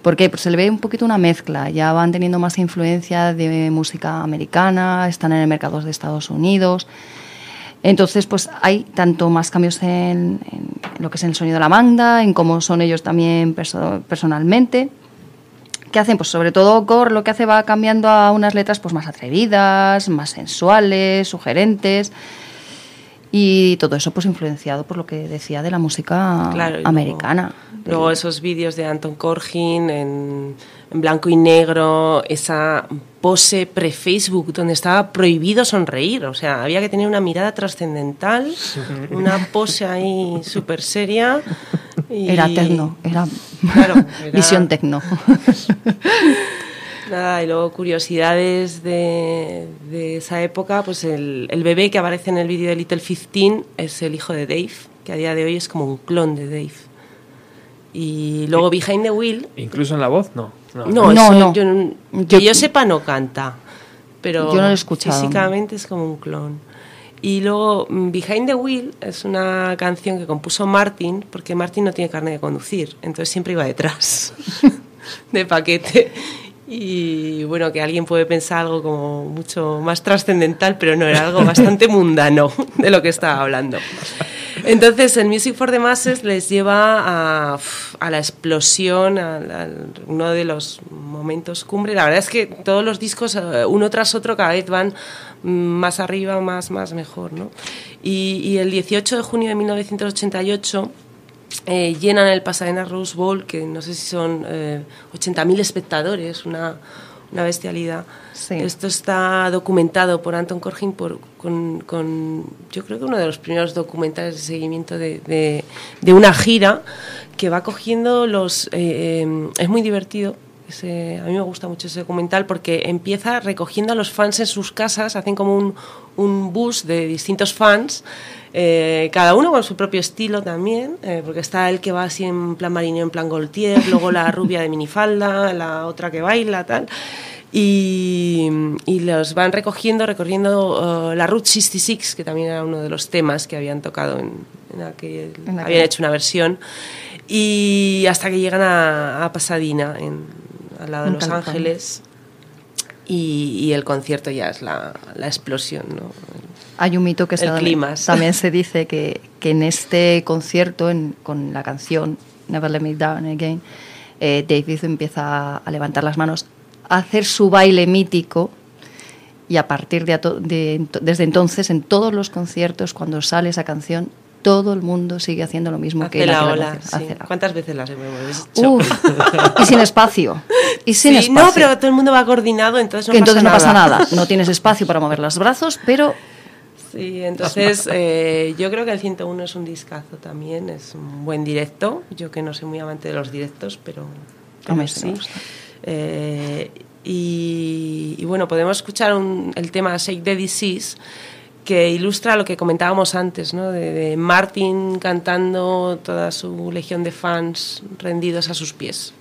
porque pues, se le ve un poquito una mezcla, ya van teniendo más influencia de música americana, están en el mercado de Estados Unidos, entonces pues hay tanto más cambios en, en lo que es el sonido de la banda, en cómo son ellos también perso- personalmente, ¿Qué hacen? Pues sobre todo Core lo que hace va cambiando a unas letras pues más atrevidas, más sensuales, sugerentes. Y todo eso pues influenciado por lo que decía de la música Claro, y luego- americana. Luego esos vídeos de Anton Corgin en, en blanco y negro, esa pose pre-Facebook donde estaba prohibido sonreír, o sea, había que tener una mirada trascendental, una pose ahí súper seria. y- Era tecno, era, Claro, era- visión tecno. Nada, y luego curiosidades de, de esa época, pues el, el bebé que aparece en el vídeo de Little 15 es el hijo de Dave, que a día de hoy es como un clon de Dave. Y luego Behind the Wheel, Incluso en la voz, no. no, No, eso no. Yo, no- Yo- que yo sepa no canta, pero Yo no lo he escuchado. físicamente es como un clon. Y luego mm, Behind the Wheel es una canción que compuso Martin, porque Martin no tiene carne de conducir, entonces siempre iba detrás de paquete. Y bueno, que alguien puede pensar algo como mucho más trascendental, pero no, era algo bastante mundano de lo que estaba hablando. Entonces, el Music for the Masses les lleva a, a la explosión, a, a uno de los momentos cumbre. La verdad es que todos los discos, eh, uno tras otro, cada vez van mm, más arriba, más, más mejor. ¿no? Y, y el 18 de junio de 1988 eh, llenan el Pasadena Rose Bowl, que no sé si son eh, 80.000 espectadores, una, una bestialidad. Esto está documentado por Anton Corbijn por, con, con, yo creo que uno de los primeros documentales de seguimiento de, de, de una gira que va cogiendo los... eh, eh, es muy divertido. Ese- a mí me gusta mucho ese documental porque empieza recogiendo a los fans en sus casas, hacen como un, un bus de distintos fans, eh, cada uno con su propio estilo también, eh, porque está el que va así en plan marinero, en plan Gaultier, luego la rubia de minifalda, la otra que baila, tal. Y, y los van recogiendo, recorriendo eh, la Route 66, que también era uno de los temas que habían tocado en, en aquel, En aquel- habían hecho una versión, y hasta que llegan a, a Pasadena, en, al lado de Los California. Ángeles, y, y el concierto ya es la, la explosión, ¿no? Hay un mito que El se también, se dice que, que en este concierto, en- con la canción Never Let Me Down Again, eh, David empieza a levantar las manos, a hacer su baile mítico y a partir de, de desde entonces en todos los conciertos cuando sale esa canción todo el mundo sigue haciendo lo mismo que Hace él la hace ola, canción. sí. Hace la- ¿Cuántas veces las hemos hecho? Uf, y sin espacio. Y sin Sí, espacio. No, pero todo el mundo va coordinado, entonces no, que entonces pasa, no pasa nada. No tienes espacio para mover los brazos, pero Sí, entonces eh, yo creo que el 101 es un discazo también, es un buen directo. Yo que no soy muy amante de los directos, pero, pero mí sí. Eh, y, y bueno, podemos escuchar un- el tema Shake the Disease que ilustra lo que comentábamos antes, ¿no? de, de Martin cantando toda su legión de fans rendidos a sus pies.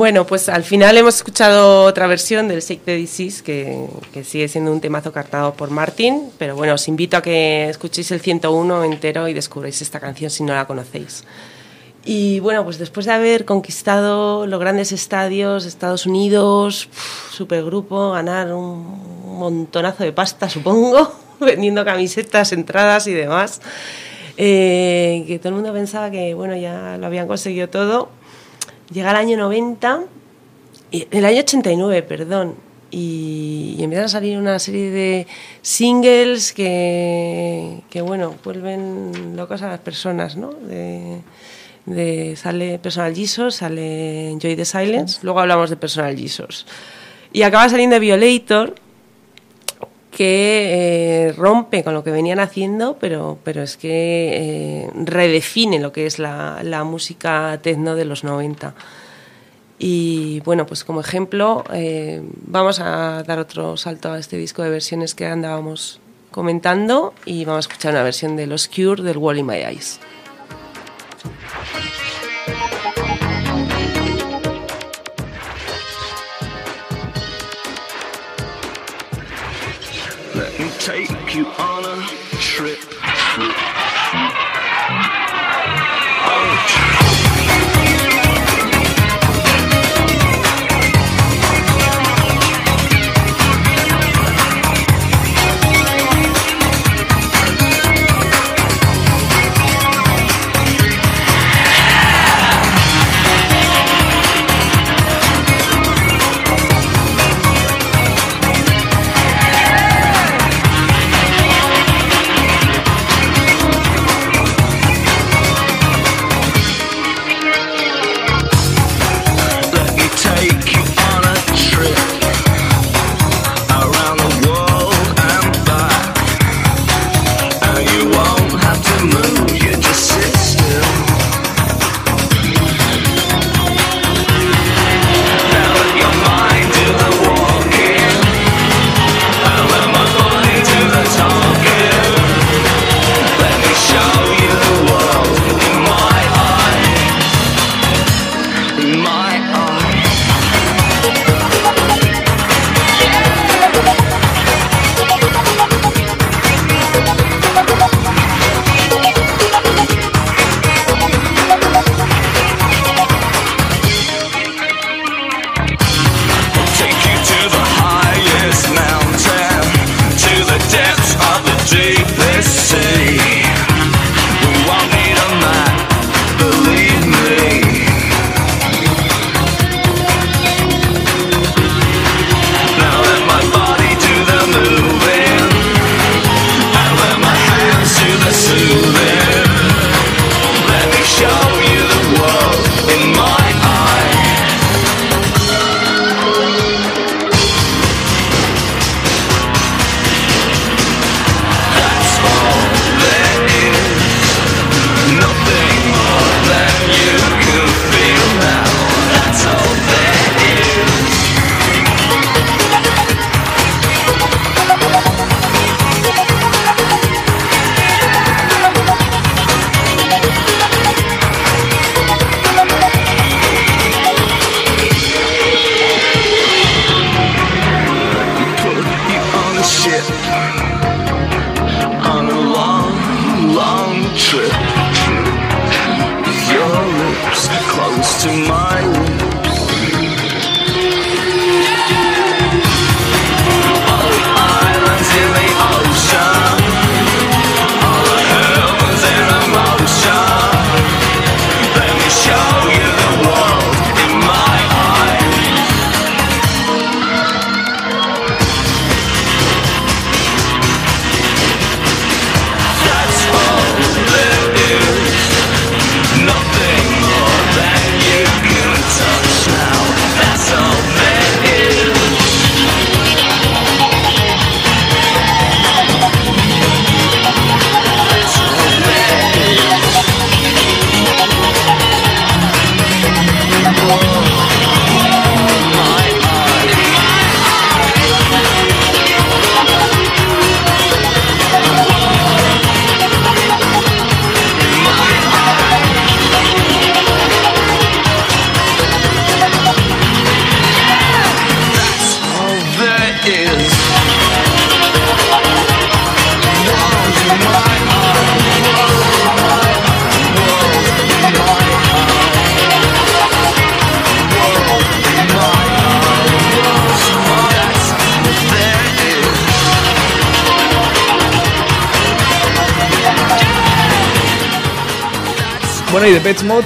Bueno, pues al final hemos escuchado otra versión del Shake the Disease, que, que sigue siendo un temazo cartado por Martin, pero bueno, os invito a que escuchéis el 101 entero y descubráis esta canción si no la conocéis. Y bueno, pues después de haber conquistado los grandes estadios, Estados Unidos, supergrupo, ganar un montonazo de pasta, supongo, vendiendo camisetas, entradas y demás, eh, que todo el mundo pensaba que bueno, ya lo habían conseguido todo. Llega el año 90, y- el año 89, perdón, y, empiezan a salir una serie de singles que, que bueno, vuelven locas a las personas, ¿no? De- sale Personal Jesus, sale Enjoy the Silence, luego hablamos de Personal Jesus. Y acaba saliendo Violator, que eh, rompe con lo que venían haciendo, pero, pero es que eh, redefine lo que es la, la música techno de los 90. Y bueno, pues como ejemplo, eh, vamos a dar otro salto a este disco de versiones que andábamos comentando y vamos a escuchar una versión de Los Cure del Wall in My Eyes. Take you on a trip.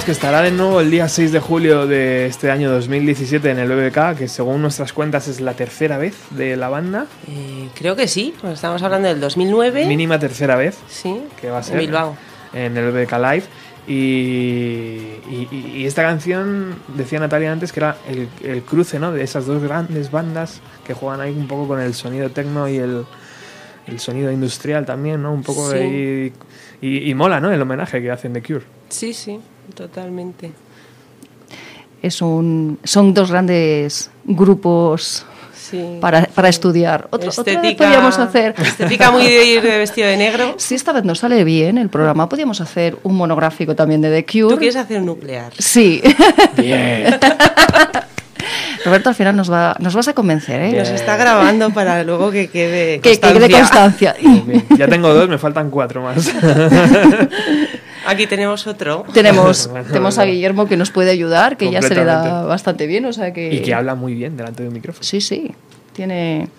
Que estará de nuevo el día 6 de julio de este año 2017 en el BBK, que según nuestras cuentas es la tercera vez de la banda. Eh, creo que sí, pues estamos hablando del 2009. Mínima tercera vez. Sí, que va a en ser Bilbao. en el BBK Live. Y, y- esta canción, decía Natalia antes, que era el, el cruce ¿no? de esas dos grandes bandas que juegan ahí un poco con el sonido techno y el, el sonido industrial también, ¿no? Un poco Sí. ahí- y, y mola, ¿no? El homenaje que hacen de Cure. Sí, sí, totalmente. Es un, son dos grandes grupos Sí. para, para estudiar. Otro, otra vez Estética- podríamos hacer. estética muy de ir de vestido de negro. Si esta vez nos sale bien el programa, podríamos hacer un monográfico también de The Cure. ¿Tú quieres hacer un nuclear? Sí. Bien. Roberto, al final nos, va, nos vas a convencer, ¿eh? Nos está grabando para luego que quede Que, que quede constancia. Bien, Ya tengo dos, me faltan cuatro más. Aquí tenemos otro. Tenemos, tenemos a. Guillermo que nos puede ayudar, que ya se le da bastante bien, o sea que... y que habla muy bien delante del micrófono. Sí, sí. Tiene.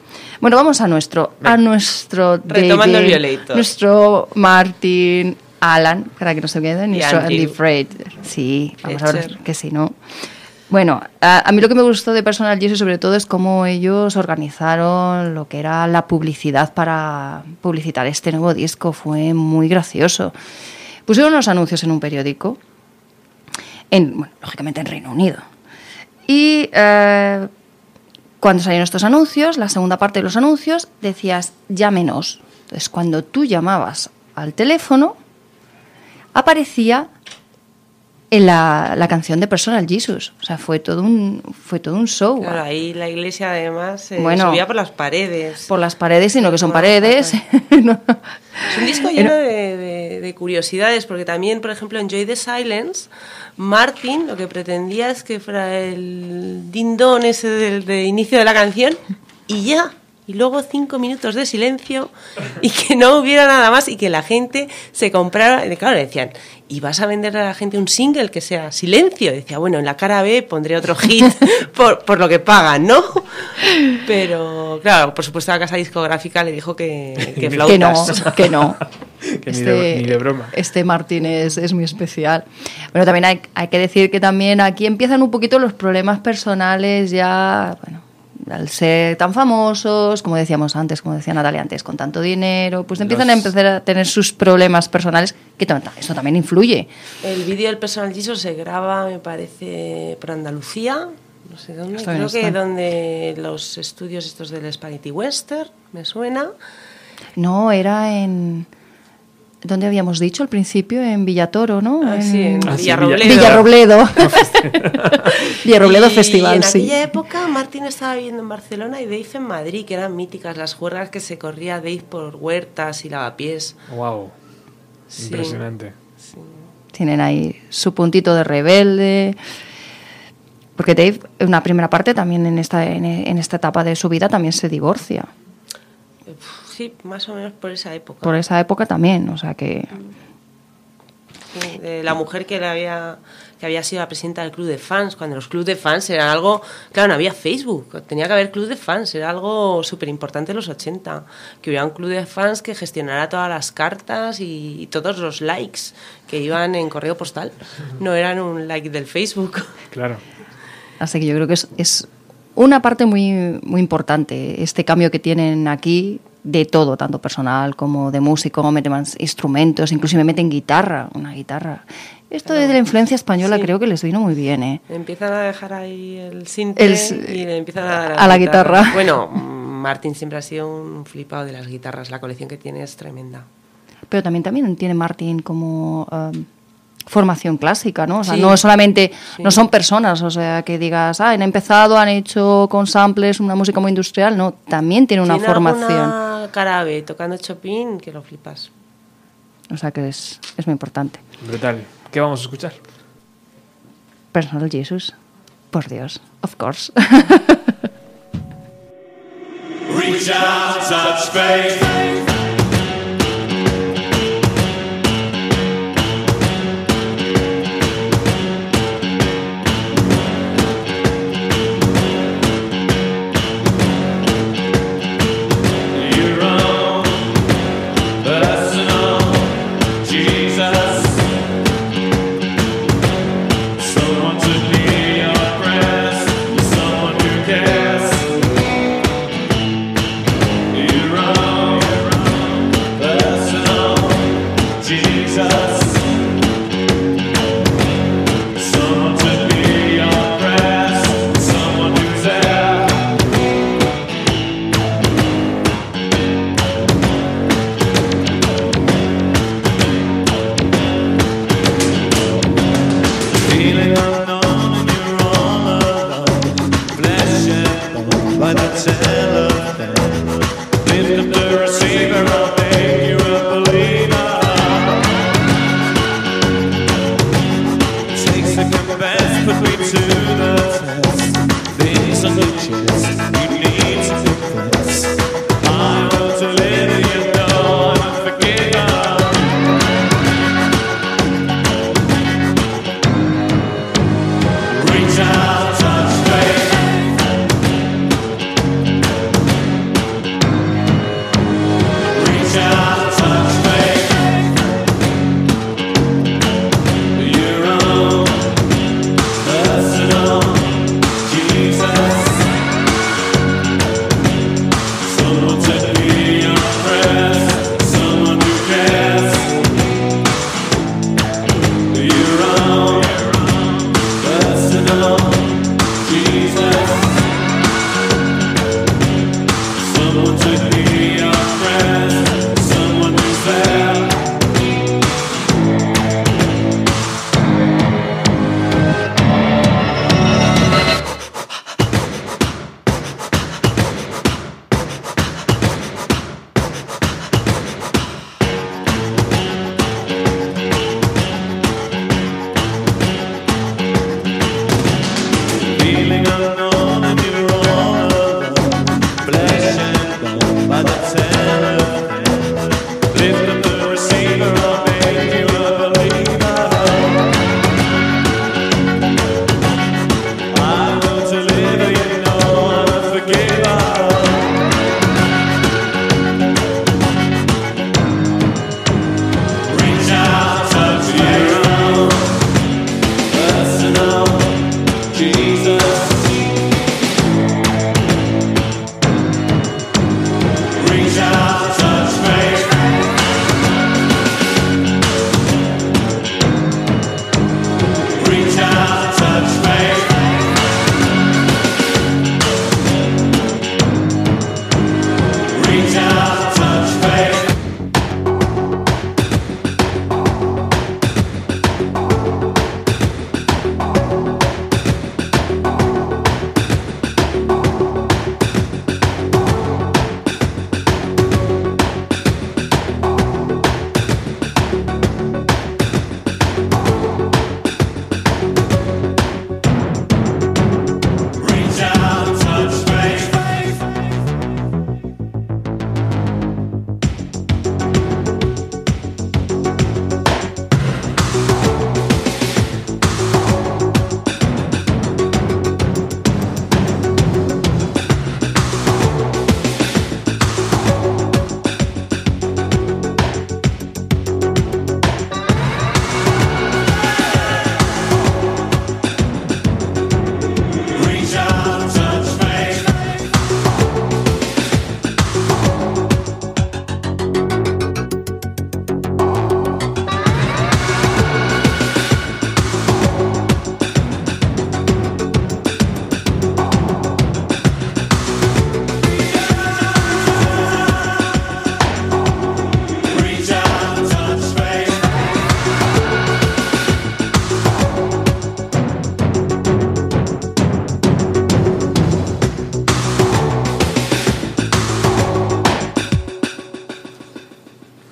Bueno, vamos a nuestro. A nuestro. Retomando David, el Violator. Nuestro Martin Alan, para que no se quede, nuestro Andrew. Andy Freight. Sí, vamos a ver que si no. Bueno, a, a mí lo que me gustó de Personal Jesus sobre todo es cómo ellos organizaron lo que era la publicidad para publicitar este nuevo disco. Fue muy gracioso. Pusieron unos anuncios en un periódico, en, bueno, lógicamente en Reino Unido. Y eh, cuando salieron estos anuncios, la segunda parte de los anuncios, decías llámenos. Entonces, cuando tú llamabas al teléfono, aparecía la, la canción de Personal Jesus. O sea, fue todo un, fue todo un show. Claro, ahí la iglesia además eh, Bueno. subía por las paredes. Por las paredes, sino que son paredes. Es un disco lleno de, de- de curiosidades, porque también, por ejemplo, en Joy the Silence, Martin lo que pretendía es que fuera el dindón ese del de inicio de la canción y ya. Y luego cinco minutos de silencio y que no hubiera nada más y que la gente se comprara. y Claro, le decían, ¿y vas a venderle a la gente un single que sea silencio? Y decía, bueno, en la cara B pondré otro hit por, por lo que pagan, ¿no? Pero, claro, por supuesto, la casa discográfica le dijo que, que que no, que no. Que ni de- ni de broma. Este Martín es, es muy especial. Bueno, también hay, hay que decir que también aquí empiezan un poquito los problemas personales ya, bueno, al ser tan famosos, como decíamos antes, como decía Natalia antes, con tanto dinero, pues empiezan a empezar a tener sus problemas personales, que eso también influye. El vídeo del Personal Jesus se graba, me parece, por Andalucía. No sé dónde. Está Creo que está. donde los estudios estos del Spaghetti Western, me suena. No, era en... ¿Dónde habíamos dicho al principio? En Villatoro, ¿no? Ah, sí, en Ah, sí, Villarrobledo. Villarrobledo. Y Festival, en sí. aquella época Martín estaba viviendo en Barcelona y Dave en Madrid, que eran míticas las juergas que se corría Dave por huertas y lavapiés. Wow. Sí. Impresionante. tienen ahí su puntito de rebelde. Porque Dave, en una primera parte, también en esta, en, en esta etapa de su vida, también se divorcia. Sí, más o menos por esa época. Por esa época también, o sea que... Sí, de la mujer que le había que había sido la presidenta del club de fans cuando los clubes de fans eran algo claro no había Facebook tenía que haber club de fans era algo súper importante en los 80 que hubiera un club de fans que gestionara todas las cartas y, y todos los likes que iban en correo postal no eran un like del Facebook Claro. Así que yo creo que es, es una parte muy, muy importante este cambio que tienen aquí de todo, tanto personal como de músico, meten más instrumentos, inclusive meten guitarra, una guitarra. Esto de la influencia española Sí. creo que les vino muy bien, ¿eh? empiezan a dejar ahí el sinte El- y le empiezan a dar a la guitarra. bueno Martín siempre ha sido un flipado de las guitarras la colección que tiene es tremenda Pero también, también tiene Martín como um, formación clásica, ¿no? O sea, Sí. no solamente, Sí. no son personas, o sea, que digas, ah, han empezado, han hecho con samples una música muy industrial, no, también tiene una Tiene formación. alguna cara B tocando Chopin que lo flipas O sea, que es, es muy importante. Brutal. ¿Qué vamos a escuchar? Personal Jesus, por Dios, of course. Reach out, touch faith.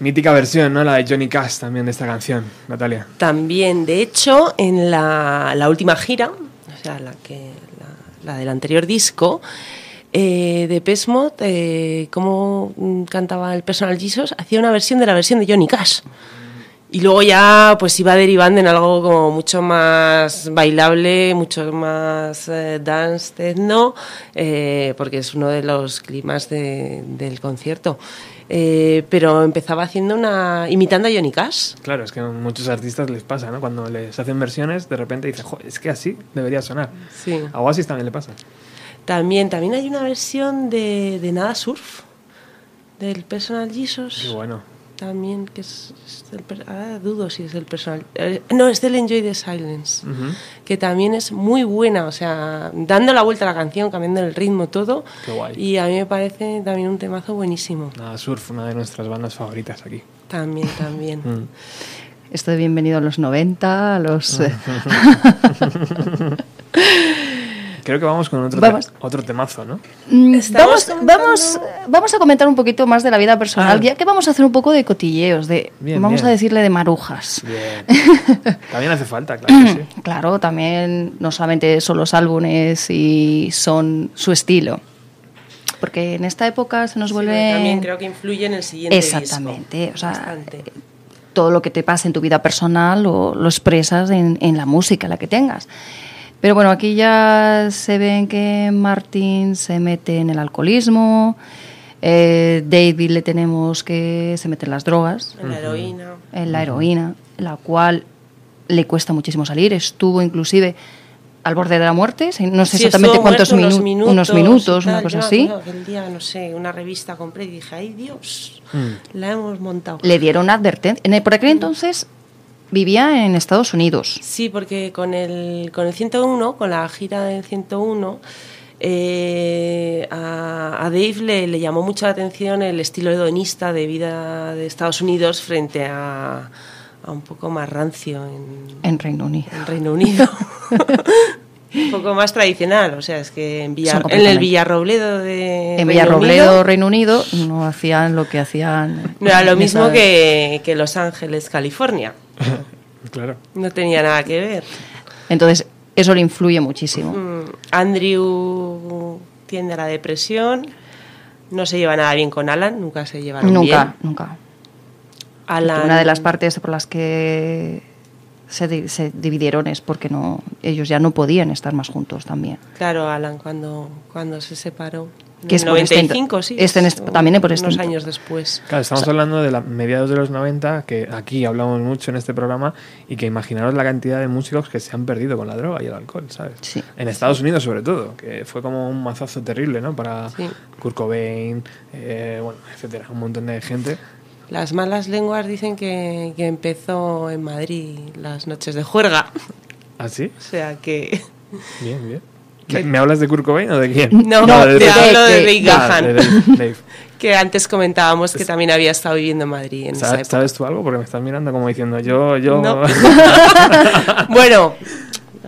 Mítica versión, ¿no? La de Johnny Cash también de esta canción, Natalia. También, de hecho, en la, la última gira, o sea, la, que, la, del anterior disco, eh, de Pesmod, eh, como mm, cantaba el Personal Jesus, hacía una versión de la versión de Johnny Cash. Y luego ya pues iba derivando en algo como mucho más bailable, mucho más eh, dance techno, eh, porque es uno de los climas de- del concierto. Eh, pero empezaba haciendo una. imitando a Johnny Cash. Claro, es que a muchos artistas les pasa, ¿no? Cuando les hacen versiones, de repente dicen, "Jo, es que así debería sonar. Sí. A Oasis también le pasa. También, también hay una versión de, de Nada Surf, del Personal Jesus. Qué bueno. También, que es, es del per- ahora dudo si es del Personal. eh, no, es del Enjoy the Silence, que también es muy buena, o sea, dando la vuelta a la canción, cambiando el ritmo, todo. Qué guay. Y a mí me parece también un temazo buenísimo. Nada, Surf, una de nuestras bandas favoritas aquí. También, también. Mm. Esto de bienvenido a los 90, a los... Creo que vamos con otro, Vamos. te- otro temazo, ¿no? Mm, Vamos, vamos, vamos a comentar un poquito más de la vida personal, Ah. ya que vamos a hacer un poco de cotilleos, de Bien, vamos bien. a decirle de marujas. Bien. También hace falta, claro que sí. Claro, también no solamente son los álbumes y son su estilo. Porque en esta época se nos Sí, vuelve... pero también creo que influye en el siguiente Exactamente, disco. o sea, Bastante. todo lo que te pasa en tu vida personal lo, lo expresas en, en la música, la que tengas. Pero bueno, aquí ya se ven que Martin se mete en el alcoholismo, eh, David le tenemos que se mete en las drogas, En la heroína. en la heroína, la cual le cuesta muchísimo salir, estuvo inclusive al borde de la muerte, no sé Sí, exactamente cuántos muerto minu- unos unos minutos, minutos, una cosa así. El día, no sé, una revista compré y dije, ay Dios, Mm. la hemos montado. Le dieron advertencia. Por aquel entonces vivía en Estados Unidos. Sí, porque con el, con el 101, con la gira del 101, eh, a, a Dave le, le llamó mucho la atención el estilo hedonista de vida de Estados Unidos frente a, a un poco más rancio en, En Reino Unido. en Reino Unido. un poco más tradicional, o sea, es que en, Villar- en el Villarrobledo de En Reino Villarrobledo, Unido, Reino Unido, no hacían lo que hacían. no era lo mismo que, que Los Ángeles, California. Claro. No tenía nada que ver. Entonces, eso le influye muchísimo. Mm, Andrew tiende a la depresión. No se lleva nada bien con Alan, nunca se llevaron Nunca, bien. nunca. Alan, Una de las partes por las que se, di- se dividieron es porque no ellos ya no podían estar más juntos también. Claro, Alan cuando, cuando se separó. Que es por este 95, ento- sí. este en este- o también es por este Unos años después. Claro, estamos hablando de la mediados de los 90, que aquí hablamos mucho en este programa, y que imaginaros la cantidad de músicos que se han perdido con la droga y el alcohol, ¿sabes? Sí. En Estados Unidos sobre todo, que fue como un mazazo terrible, ¿no? Para Sí. Kurt Cobain, eh, bueno, etcétera, un montón de gente. Las malas lenguas dicen que, que empezó en Madrid las noches de juerga. ¿Ah, sí? O sea que... Bien, bien. ¿Me hablas de Kurt Cobain o de quién? No, de te hablo de de- Ah, Gahan. Dave, que antes comentábamos que también había estado viviendo en Madrid en esa ¿Sabes, época. sabes tú algo? Porque me estás mirando como diciendo, yo, yo... No. bueno,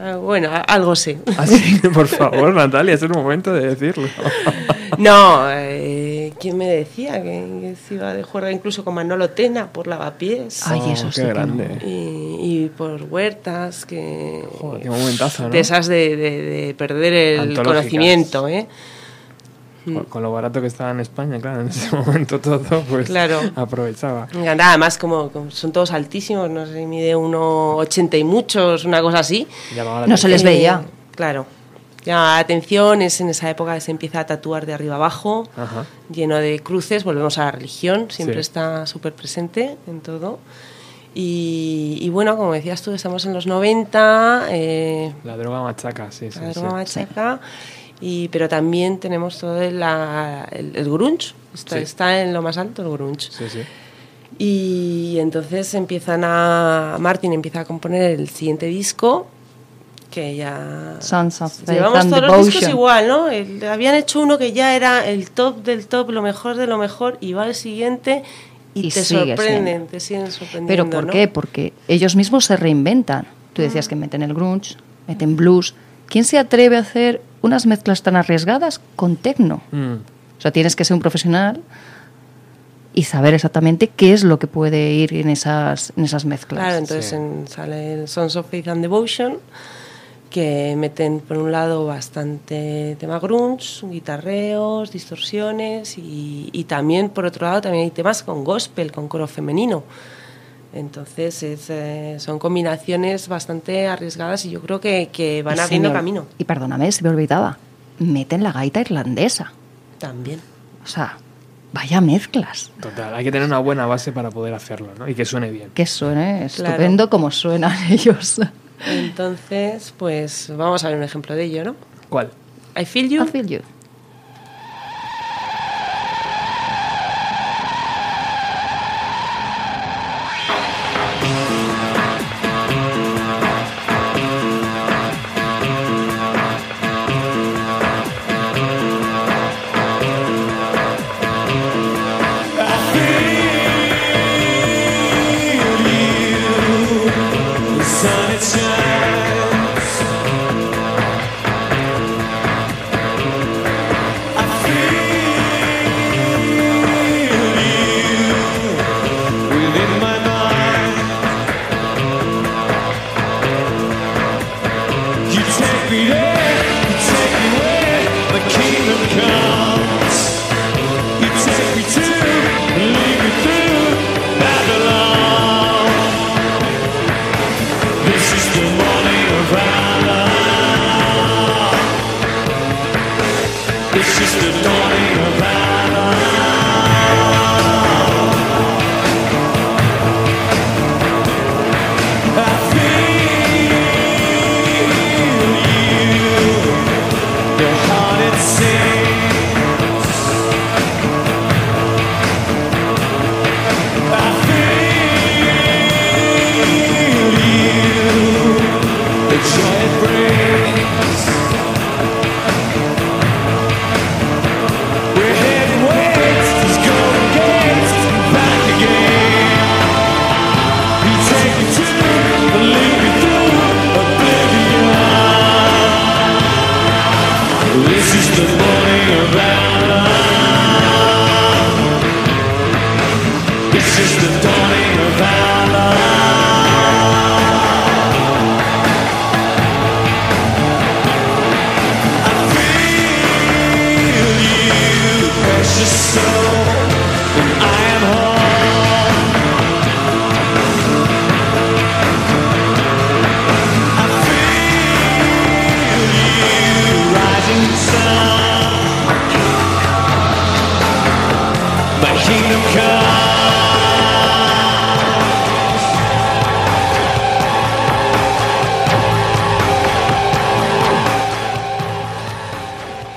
ah, bueno, algo sé. Así, por favor, Natalia, es el momento de decirlo. No, eh, ¿quién me decía que, que se iba de juerga incluso con Manolo Tena por lavapiés? Ay, Oh, eso qué sí que no. grande. Y, y por huertas, que... Joder, qué momentazo, ¿no? De esas de, de- de perder el conocimiento, ¿eh? Con, con lo barato que estaba en España, claro, en ese momento todo, pues Claro. aprovechaba. Nada más, como, como son todos altísimos, no sé, mide 1,80 y muchos, una cosa así. No se les Eh, veía. Claro. Llama la atención, es en esa época que se empieza a tatuar de arriba abajo, Ajá. lleno de cruces, volvemos a la religión, siempre Sí. está súper presente en todo. Y, y bueno, como decías tú, estamos en los 90, eh, La droga machaca, sí, sí. la sí. droga machaca, y, pero también tenemos todo el, la- el, el grunge, está, Sí. está en lo más alto el grunge. Sí, sí. Y entonces empiezan a. Martin empieza a componer el siguiente disco, que ya. Sons of Faith Llevamos and todos los discos igual, ¿no? El- habían hecho uno que ya era el top del top, lo mejor de lo mejor, y va al siguiente y, Y te sorprenden, siendo. te siguen sorprendiendo. ¿Pero por ¿no? qué? Porque ellos mismos se reinventan. Tú decías que meten el grunge, meten blues. ¿Quién se atreve a hacer unas mezclas tan arriesgadas con techno? Mm. O sea, tienes que ser un profesional y saber exactamente qué es lo que puede ir en esas, en esas mezclas. Claro, entonces en- sale el Sons of Faith and Devotion, que meten por un lado bastante tema grunge, guitarreos, distorsiones y, y también por otro lado también hay temas con gospel, con coro femenino. Entonces es, eh, son combinaciones bastante arriesgadas y yo creo que, que van abriendo camino Y perdóname, se me olvidaba. Meten la gaita irlandesa. también. O sea, vaya mezclas. Total, hay que tener una buena base para poder hacerlo, ¿no? Y que suene bien. Que suene Claro. estupendo como suenan ellos. Entonces, pues vamos a ver un ejemplo de ello, ¿no? ¿Cuál? I Feel You. I feel you.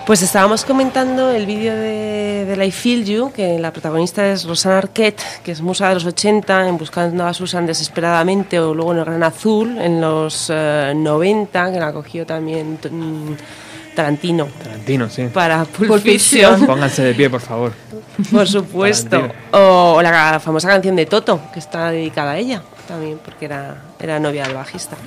Pues estábamos comentando el vídeo de, del I Feel You, que la protagonista es Rosanna Arquette, que es musa de los 80, en Buscando a Susan desesperadamente, o luego en El Gran Azul, en los eh, 90, que la cogió también mm, Tarantino. Tarantino, sí. Para Pulp Fiction. Pónganse de pie, por favor. Por supuesto. O, o la famosa canción de Toto, que está dedicada a ella también, porque era, era novia del bajista.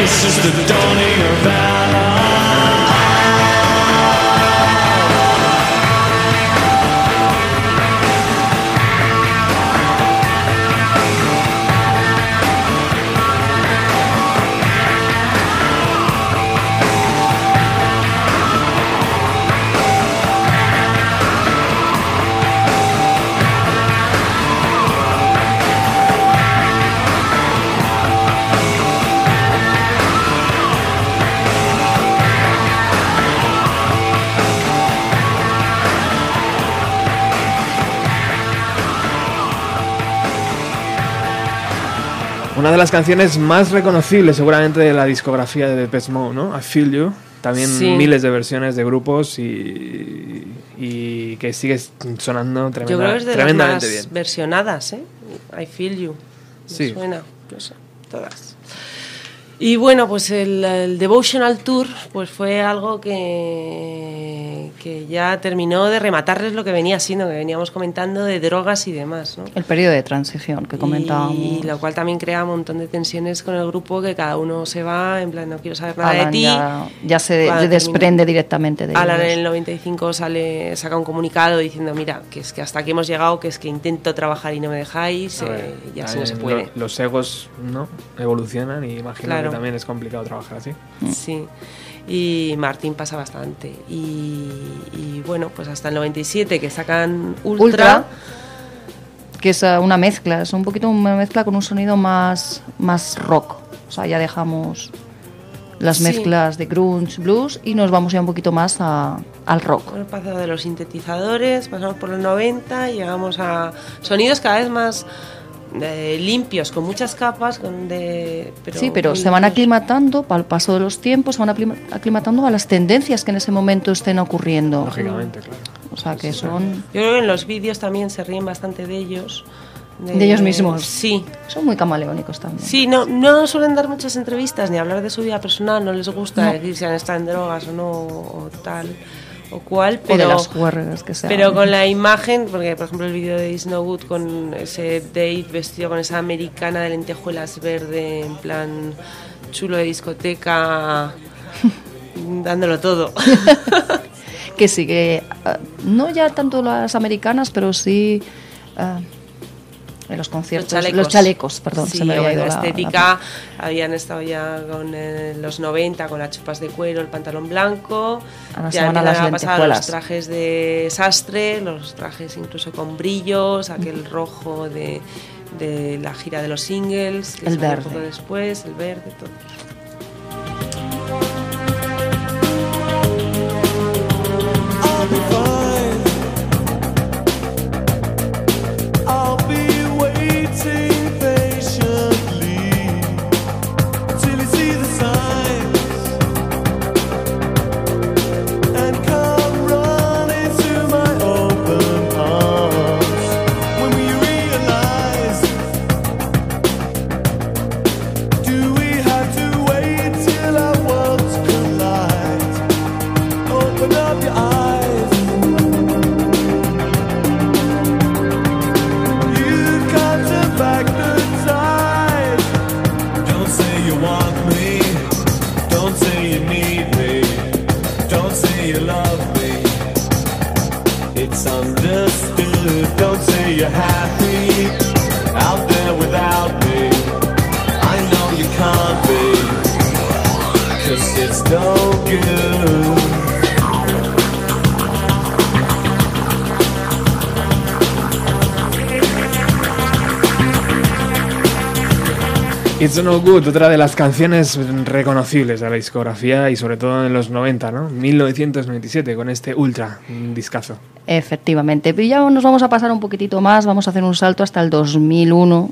It's just the dawning of valor. Una de las canciones más reconocibles seguramente de la discografía de Depeche Mode, ¿no? I Feel You. También Sí. miles de versiones de grupos y, y que sigue sonando tremenda- Yo creo que es de las tremendamente más bien. versionadas, ¿eh? I Feel You. Me Sí. suena, no sé, todas. Y bueno, pues el, el Devotional Tour pues fue algo que, que ya terminó de rematarles lo que venía siendo, que veníamos comentando de drogas y demás, ¿no? El periodo de transición que comentábamos. Y lo cual también crea un montón de tensiones con el grupo, que cada uno se va, en plan, no quiero saber nada Alan de ti. ya, ya se de- desprende termina- directamente de Alan en ellos. el 95 sale, saca un comunicado diciendo, mira, que es que hasta aquí hemos llegado, que es que intento trabajar y no me dejáis, eh, ver, y así eh, no se puede. lo- los egos no evolucionan y imagino Claro. Que también es complicado trabajar así. Sí, y Martín pasa bastante. Y, y bueno, pues hasta el 97 que sacan Ultra, Ultra, que es eh, una mezcla, es un poquito una mezcla con un sonido más, más rock. O sea, ya dejamos las Sí. mezclas de grunge, blues y nos vamos ya un poquito más a- al rock. hemos pasado de los sintetizadores, pasamos por los 90 y llegamos a sonidos cada vez más eh, limpios, con muchas capas, con de, pero sí, pero se van aclimatando, al paso de los tiempos, se van aclima- aclimatando a las tendencias que en ese momento estén ocurriendo. Lógicamente, claro. O sea, que son... Yo creo que en los vídeos también se ríen bastante de ellos, De ellos mismos. Sí. Son muy camaleónicos también. Sí, no, no suelen dar muchas entrevistas ni hablar de su vida personal, no les gusta No. decir si han estado en drogas o no, o tal o cual, O de pero, las que sean. pero con la imagen, porque por ejemplo el vídeo de Is No Good con ese Dave vestido con esa americana de lentejuelas verde, en plan chulo de discoteca, dándolo todo. que sí, que ah, no ya tanto las americanas, pero sí ah, en los conciertos. Los chalecos. chalecos, perdón. Sí, se me había ido la la- estética, habían estado ya con eh, los 90 con las chupas de cuero, el pantalón blanco. Ahora ya van a las pasar los trajes de sastre, los trajes incluso con brillos, aquel rojo de, de la gira de los singles, que El verde. un poco después, el verde, todo. No Good, otra de las canciones reconocibles de la discografía y sobre todo en los 90, ¿no? 1997, con este Ultra, discazo. Efectivamente. Pero ya nos vamos a pasar un poquitito más, vamos a hacer un salto hasta el 2001.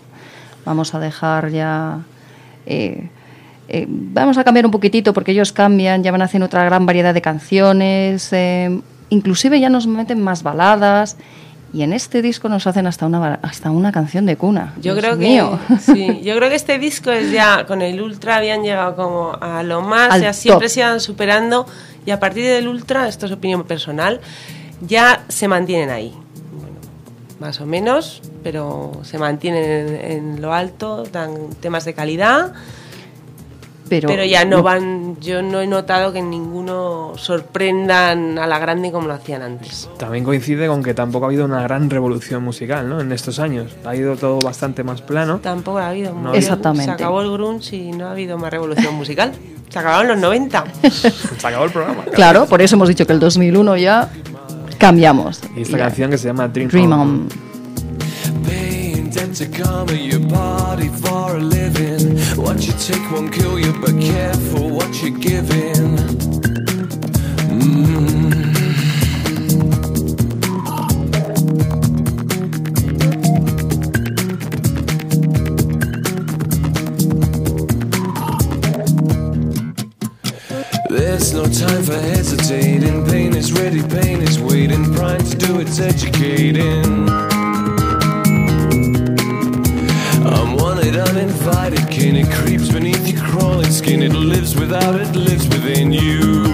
Vamos a dejar ya... eh, eh, vamos a cambiar un poquitito porque ellos cambian, ya van haciendo otra gran variedad de canciones, eh, inclusive ya nos meten más baladas y en este disco nos hacen hasta una, hasta una canción de cuna. Yo Dios creo que mío. sí, yo creo que este disco es ya con el Ultra habían llegado como a lo más, Al ya siempre top. se iban superando y a partir del Ultra, esto es opinión personal, ya se mantienen ahí. Bueno, más o menos, pero se mantienen en, en lo alto, dan temas de calidad. Pero, Pero, ya no van, yo no he notado que ninguno sorprendan a la grande como lo hacían antes. También coincide con que tampoco ha habido una gran revolución musical, ¿no? En estos años. Ha ido todo bastante más plano. Tampoco ha habido. No. Exactamente. Se acabó el grunge y no ha habido más revolución musical. Se acabaron los 90. Se acabó el programa. Claro, por eso hemos dicho que el 2001 ya cambiamos. Y esta canción que se llama Dream, Dream On. On. Tend to at your body for a living. What you take won't kill you, but careful what you're giving. Mm. There's no time for hesitating. Pain is ready, pain is waiting. Prime to do its educating. I'm uninvited, kin. It creeps beneath your crawling skin. It lives without, it lives within you.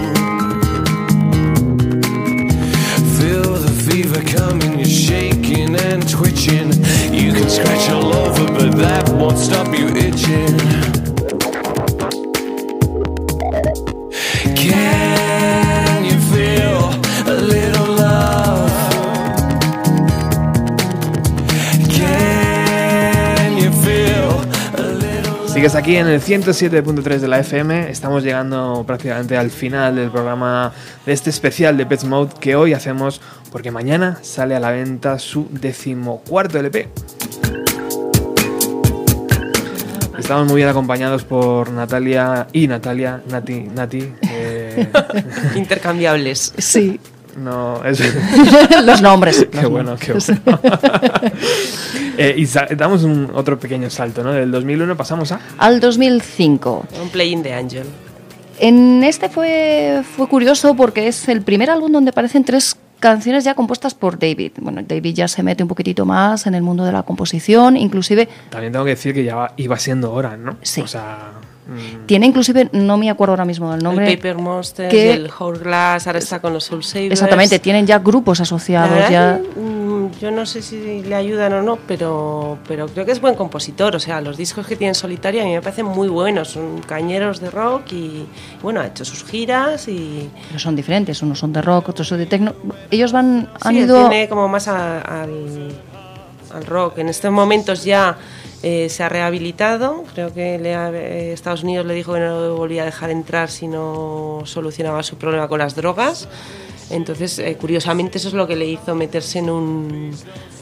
Feel the fever coming, you're shaking and twitching. You can scratch all over, but that won't stop you itching. Sigues aquí en el 107.3 de la FM. Estamos llegando prácticamente al final del programa de este especial de Pets Mode que hoy hacemos porque mañana sale a la venta su decimocuarto LP. Estamos muy bien acompañados por Natalia y Natalia, Nati, Nati. eh, Intercambiables. Sí. No, es... Los nombres. Qué los bueno, qué nombres. bueno. Eh, y damos un otro pequeño salto, ¿no? Del 2001 pasamos a... Al 2005. Un Playing the Angel. En este fue, fue curioso porque es el primer álbum donde aparecen tres canciones ya compuestas por David. Bueno, David ya se mete un poquitito más en el mundo de la composición, inclusive También tengo que decir que ya iba siendo hora, ¿no? Sí. O sea, mm, tiene inclusive, no me acuerdo ahora mismo del nombre. el Paper Monsters, que- el Hourglass, ahora está con los Soul Savers. Exactamente, tienen ya grupos asociados. verdad ya mm, yo no sé si le ayudan o no, pero, pero creo que es buen compositor. O sea, los discos que tiene en solitario a mí me parecen muy buenos. Son cañeros de rock y, bueno, ha hecho sus giras y... pero son diferentes, unos son de rock, otros son de techno. Ellos van, han Sí, ido... tiene como más a- al, al rock. En estos momentos ya eh, se ha rehabilitado. Creo que le ha- eh, Estados Unidos le dijo que no lo volvía a dejar entrar si no solucionaba su problema con las drogas. Entonces, eh, curiosamente, eso es lo que le hizo meterse en, un,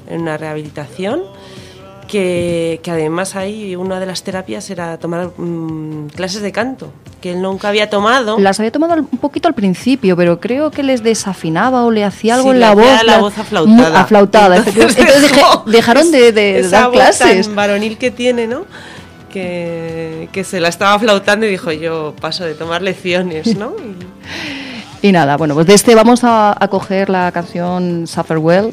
en una rehabilitación. Que, que además ahí una de las terapias era tomar mm, clases de canto, que él nunca había tomado. Las había tomado un poquito al principio, pero creo que les desafinaba o le hacía algo Sí, en la voz. la voz aflautada. Aflautada. Entonces Entonces, dejaron de, de esa dar voz clases. tan varonil que tiene, ¿no? Que, que se la estaba flautando y dijo yo paso de tomar lecciones, ¿no? Y- Y nada, bueno, pues de este vamos a, a coger la canción Suffer Well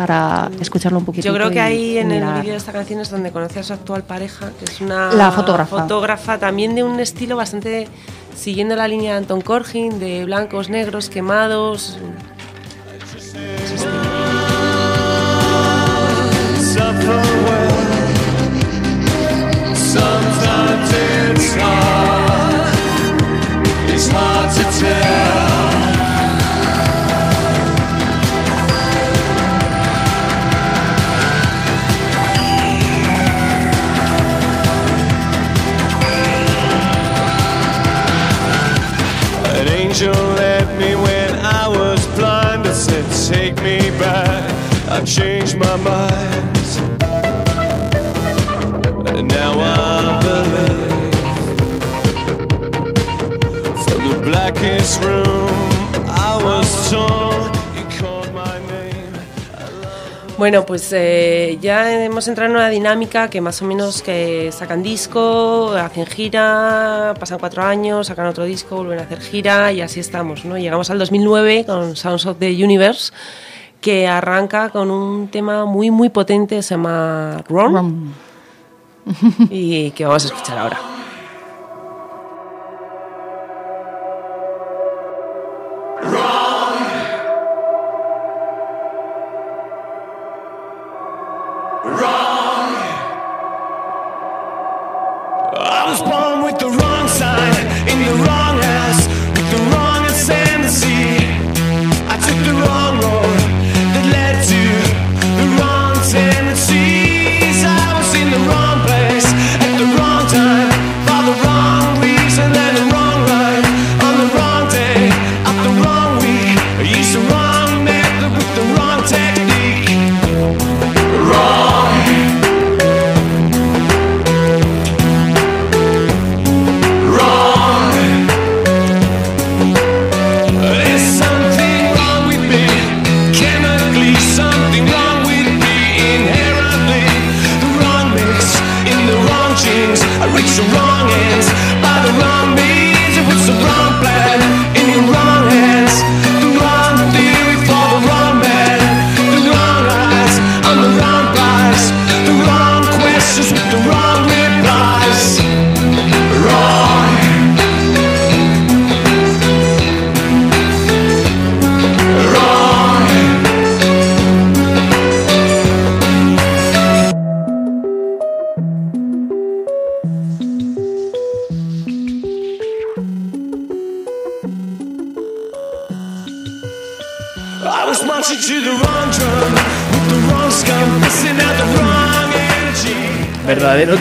para escucharlo un poquito. yo creo que ahí en el vídeo de esta canción es donde conoce a su actual pareja, que es una La fotógrafa. fotógrafa también de un estilo bastante siguiendo la línea de Anton Corgin, de blancos, negros, quemados. Bueno, pues eh, ya hemos entrado en una dinámica que más o menos que sacan disco, hacen gira, pasan cuatro años, sacan otro disco, vuelven a hacer gira y así estamos, ¿no? Llegamos al 2009 con Sounds of the Universe, que arranca con un tema muy, muy potente, se llama Ron, y que vamos a escuchar ahora.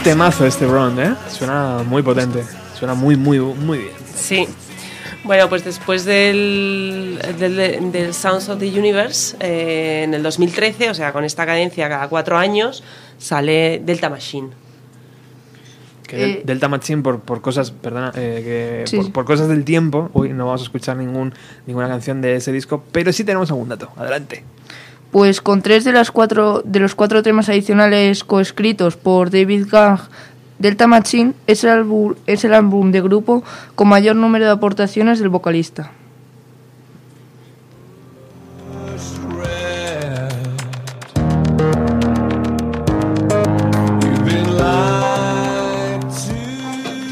Temazo este Ron, ¿eh? Suena muy potente. Suena muy, muy, muy bien. Sí. Bueno, pues después del, del, del Sounds of the Universe, eh, en el 2013, o sea, con esta cadencia cada cuatro años, sale Delta Machine. Que Eh, Delta Machine por, por cosas, perdona, eh, que Sí. por, por cosas del tiempo, hoy no vamos a escuchar ningún, ninguna canción de ese disco, pero sí tenemos algún dato. Adelante. Pues con tres de, las cuatro, de los cuatro temas adicionales coescritos por David Gang, Delta Machine es el, álbum, es el álbum de grupo con mayor número de aportaciones del vocalista.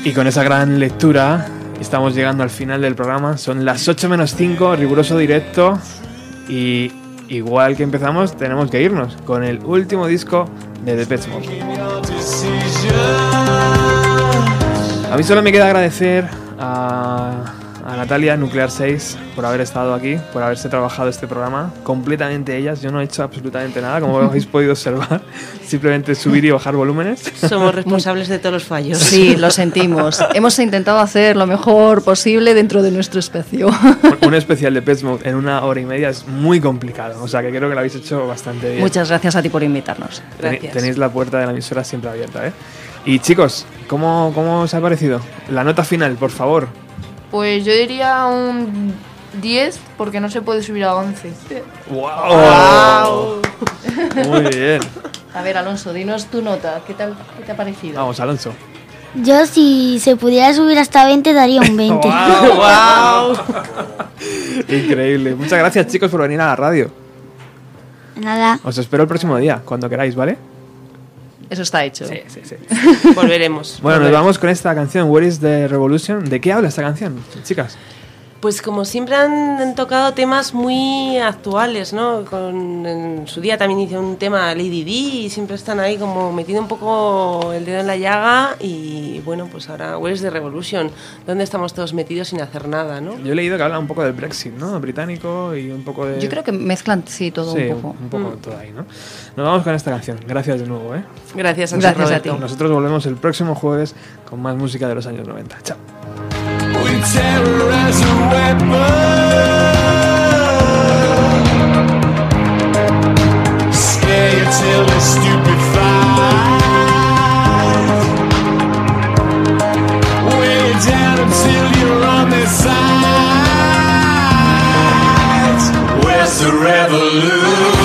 Y con esa gran lectura estamos llegando al final del programa. Son las 8 menos 5, riguroso directo. Y igual que empezamos, tenemos que irnos con el último disco de The Pet. A mí solo me queda agradecer a Natalia Nuclear 6 por haber estado aquí, por haberse trabajado este programa. Completamente ellas, yo no he hecho absolutamente nada, como habéis podido observar. Simplemente subir y bajar volúmenes. Somos responsables de todos los fallos. Sí, lo sentimos. Hemos intentado hacer lo mejor posible dentro de nuestro espacio. Un especial de Pet Mode en una hora y media es muy complicado, o sea que creo que lo habéis hecho bastante bien. Muchas gracias a ti por invitarnos. Teni- Tenéis la puerta de la emisora siempre abierta, ¿eh? Y chicos, ¿cómo, ¿cómo os ha parecido? La nota final, por favor. Pues yo diría un 10 porque no se puede subir a 11. ¡Wow! Muy bien. A ver, Alonso, dinos tu nota. ¿Qué tal qué te ha parecido? Vamos, Alonso. Yo si se pudiera subir hasta 20 daría un 20. Increíble. Muchas gracias, chicos, por venir a la radio. Nada. Os espero el próximo día, cuando queráis, ¿vale? Eso está hecho. Sí, sí, sí. Volveremos. Bueno, nos vamos con esta canción, Where is the Revolution? ¿De qué habla esta canción, chicas? Pues como siempre han, han tocado temas muy actuales, ¿no? Con, en su día también hizo un tema Lady D y siempre están ahí como metiendo un poco el dedo en la llaga y bueno, pues ahora Where's the Revolution? ¿Dónde estamos todos metidos sin hacer nada, no? Yo he leído que habla un poco del Brexit, ¿no? Británico y un poco de... Yo creo que mezclan, sí, todo Sí, un poco. un poco Mm. todo ahí, ¿no? Nos vamos con esta canción. Gracias de nuevo, ¿eh? Gracias Gracias a ti. Nosotros volvemos el próximo jueves con más música de los años 90. Chao. We as a weapon. Scare you till you're stupefied. Weigh you down until you're on their side. Where's the revolution?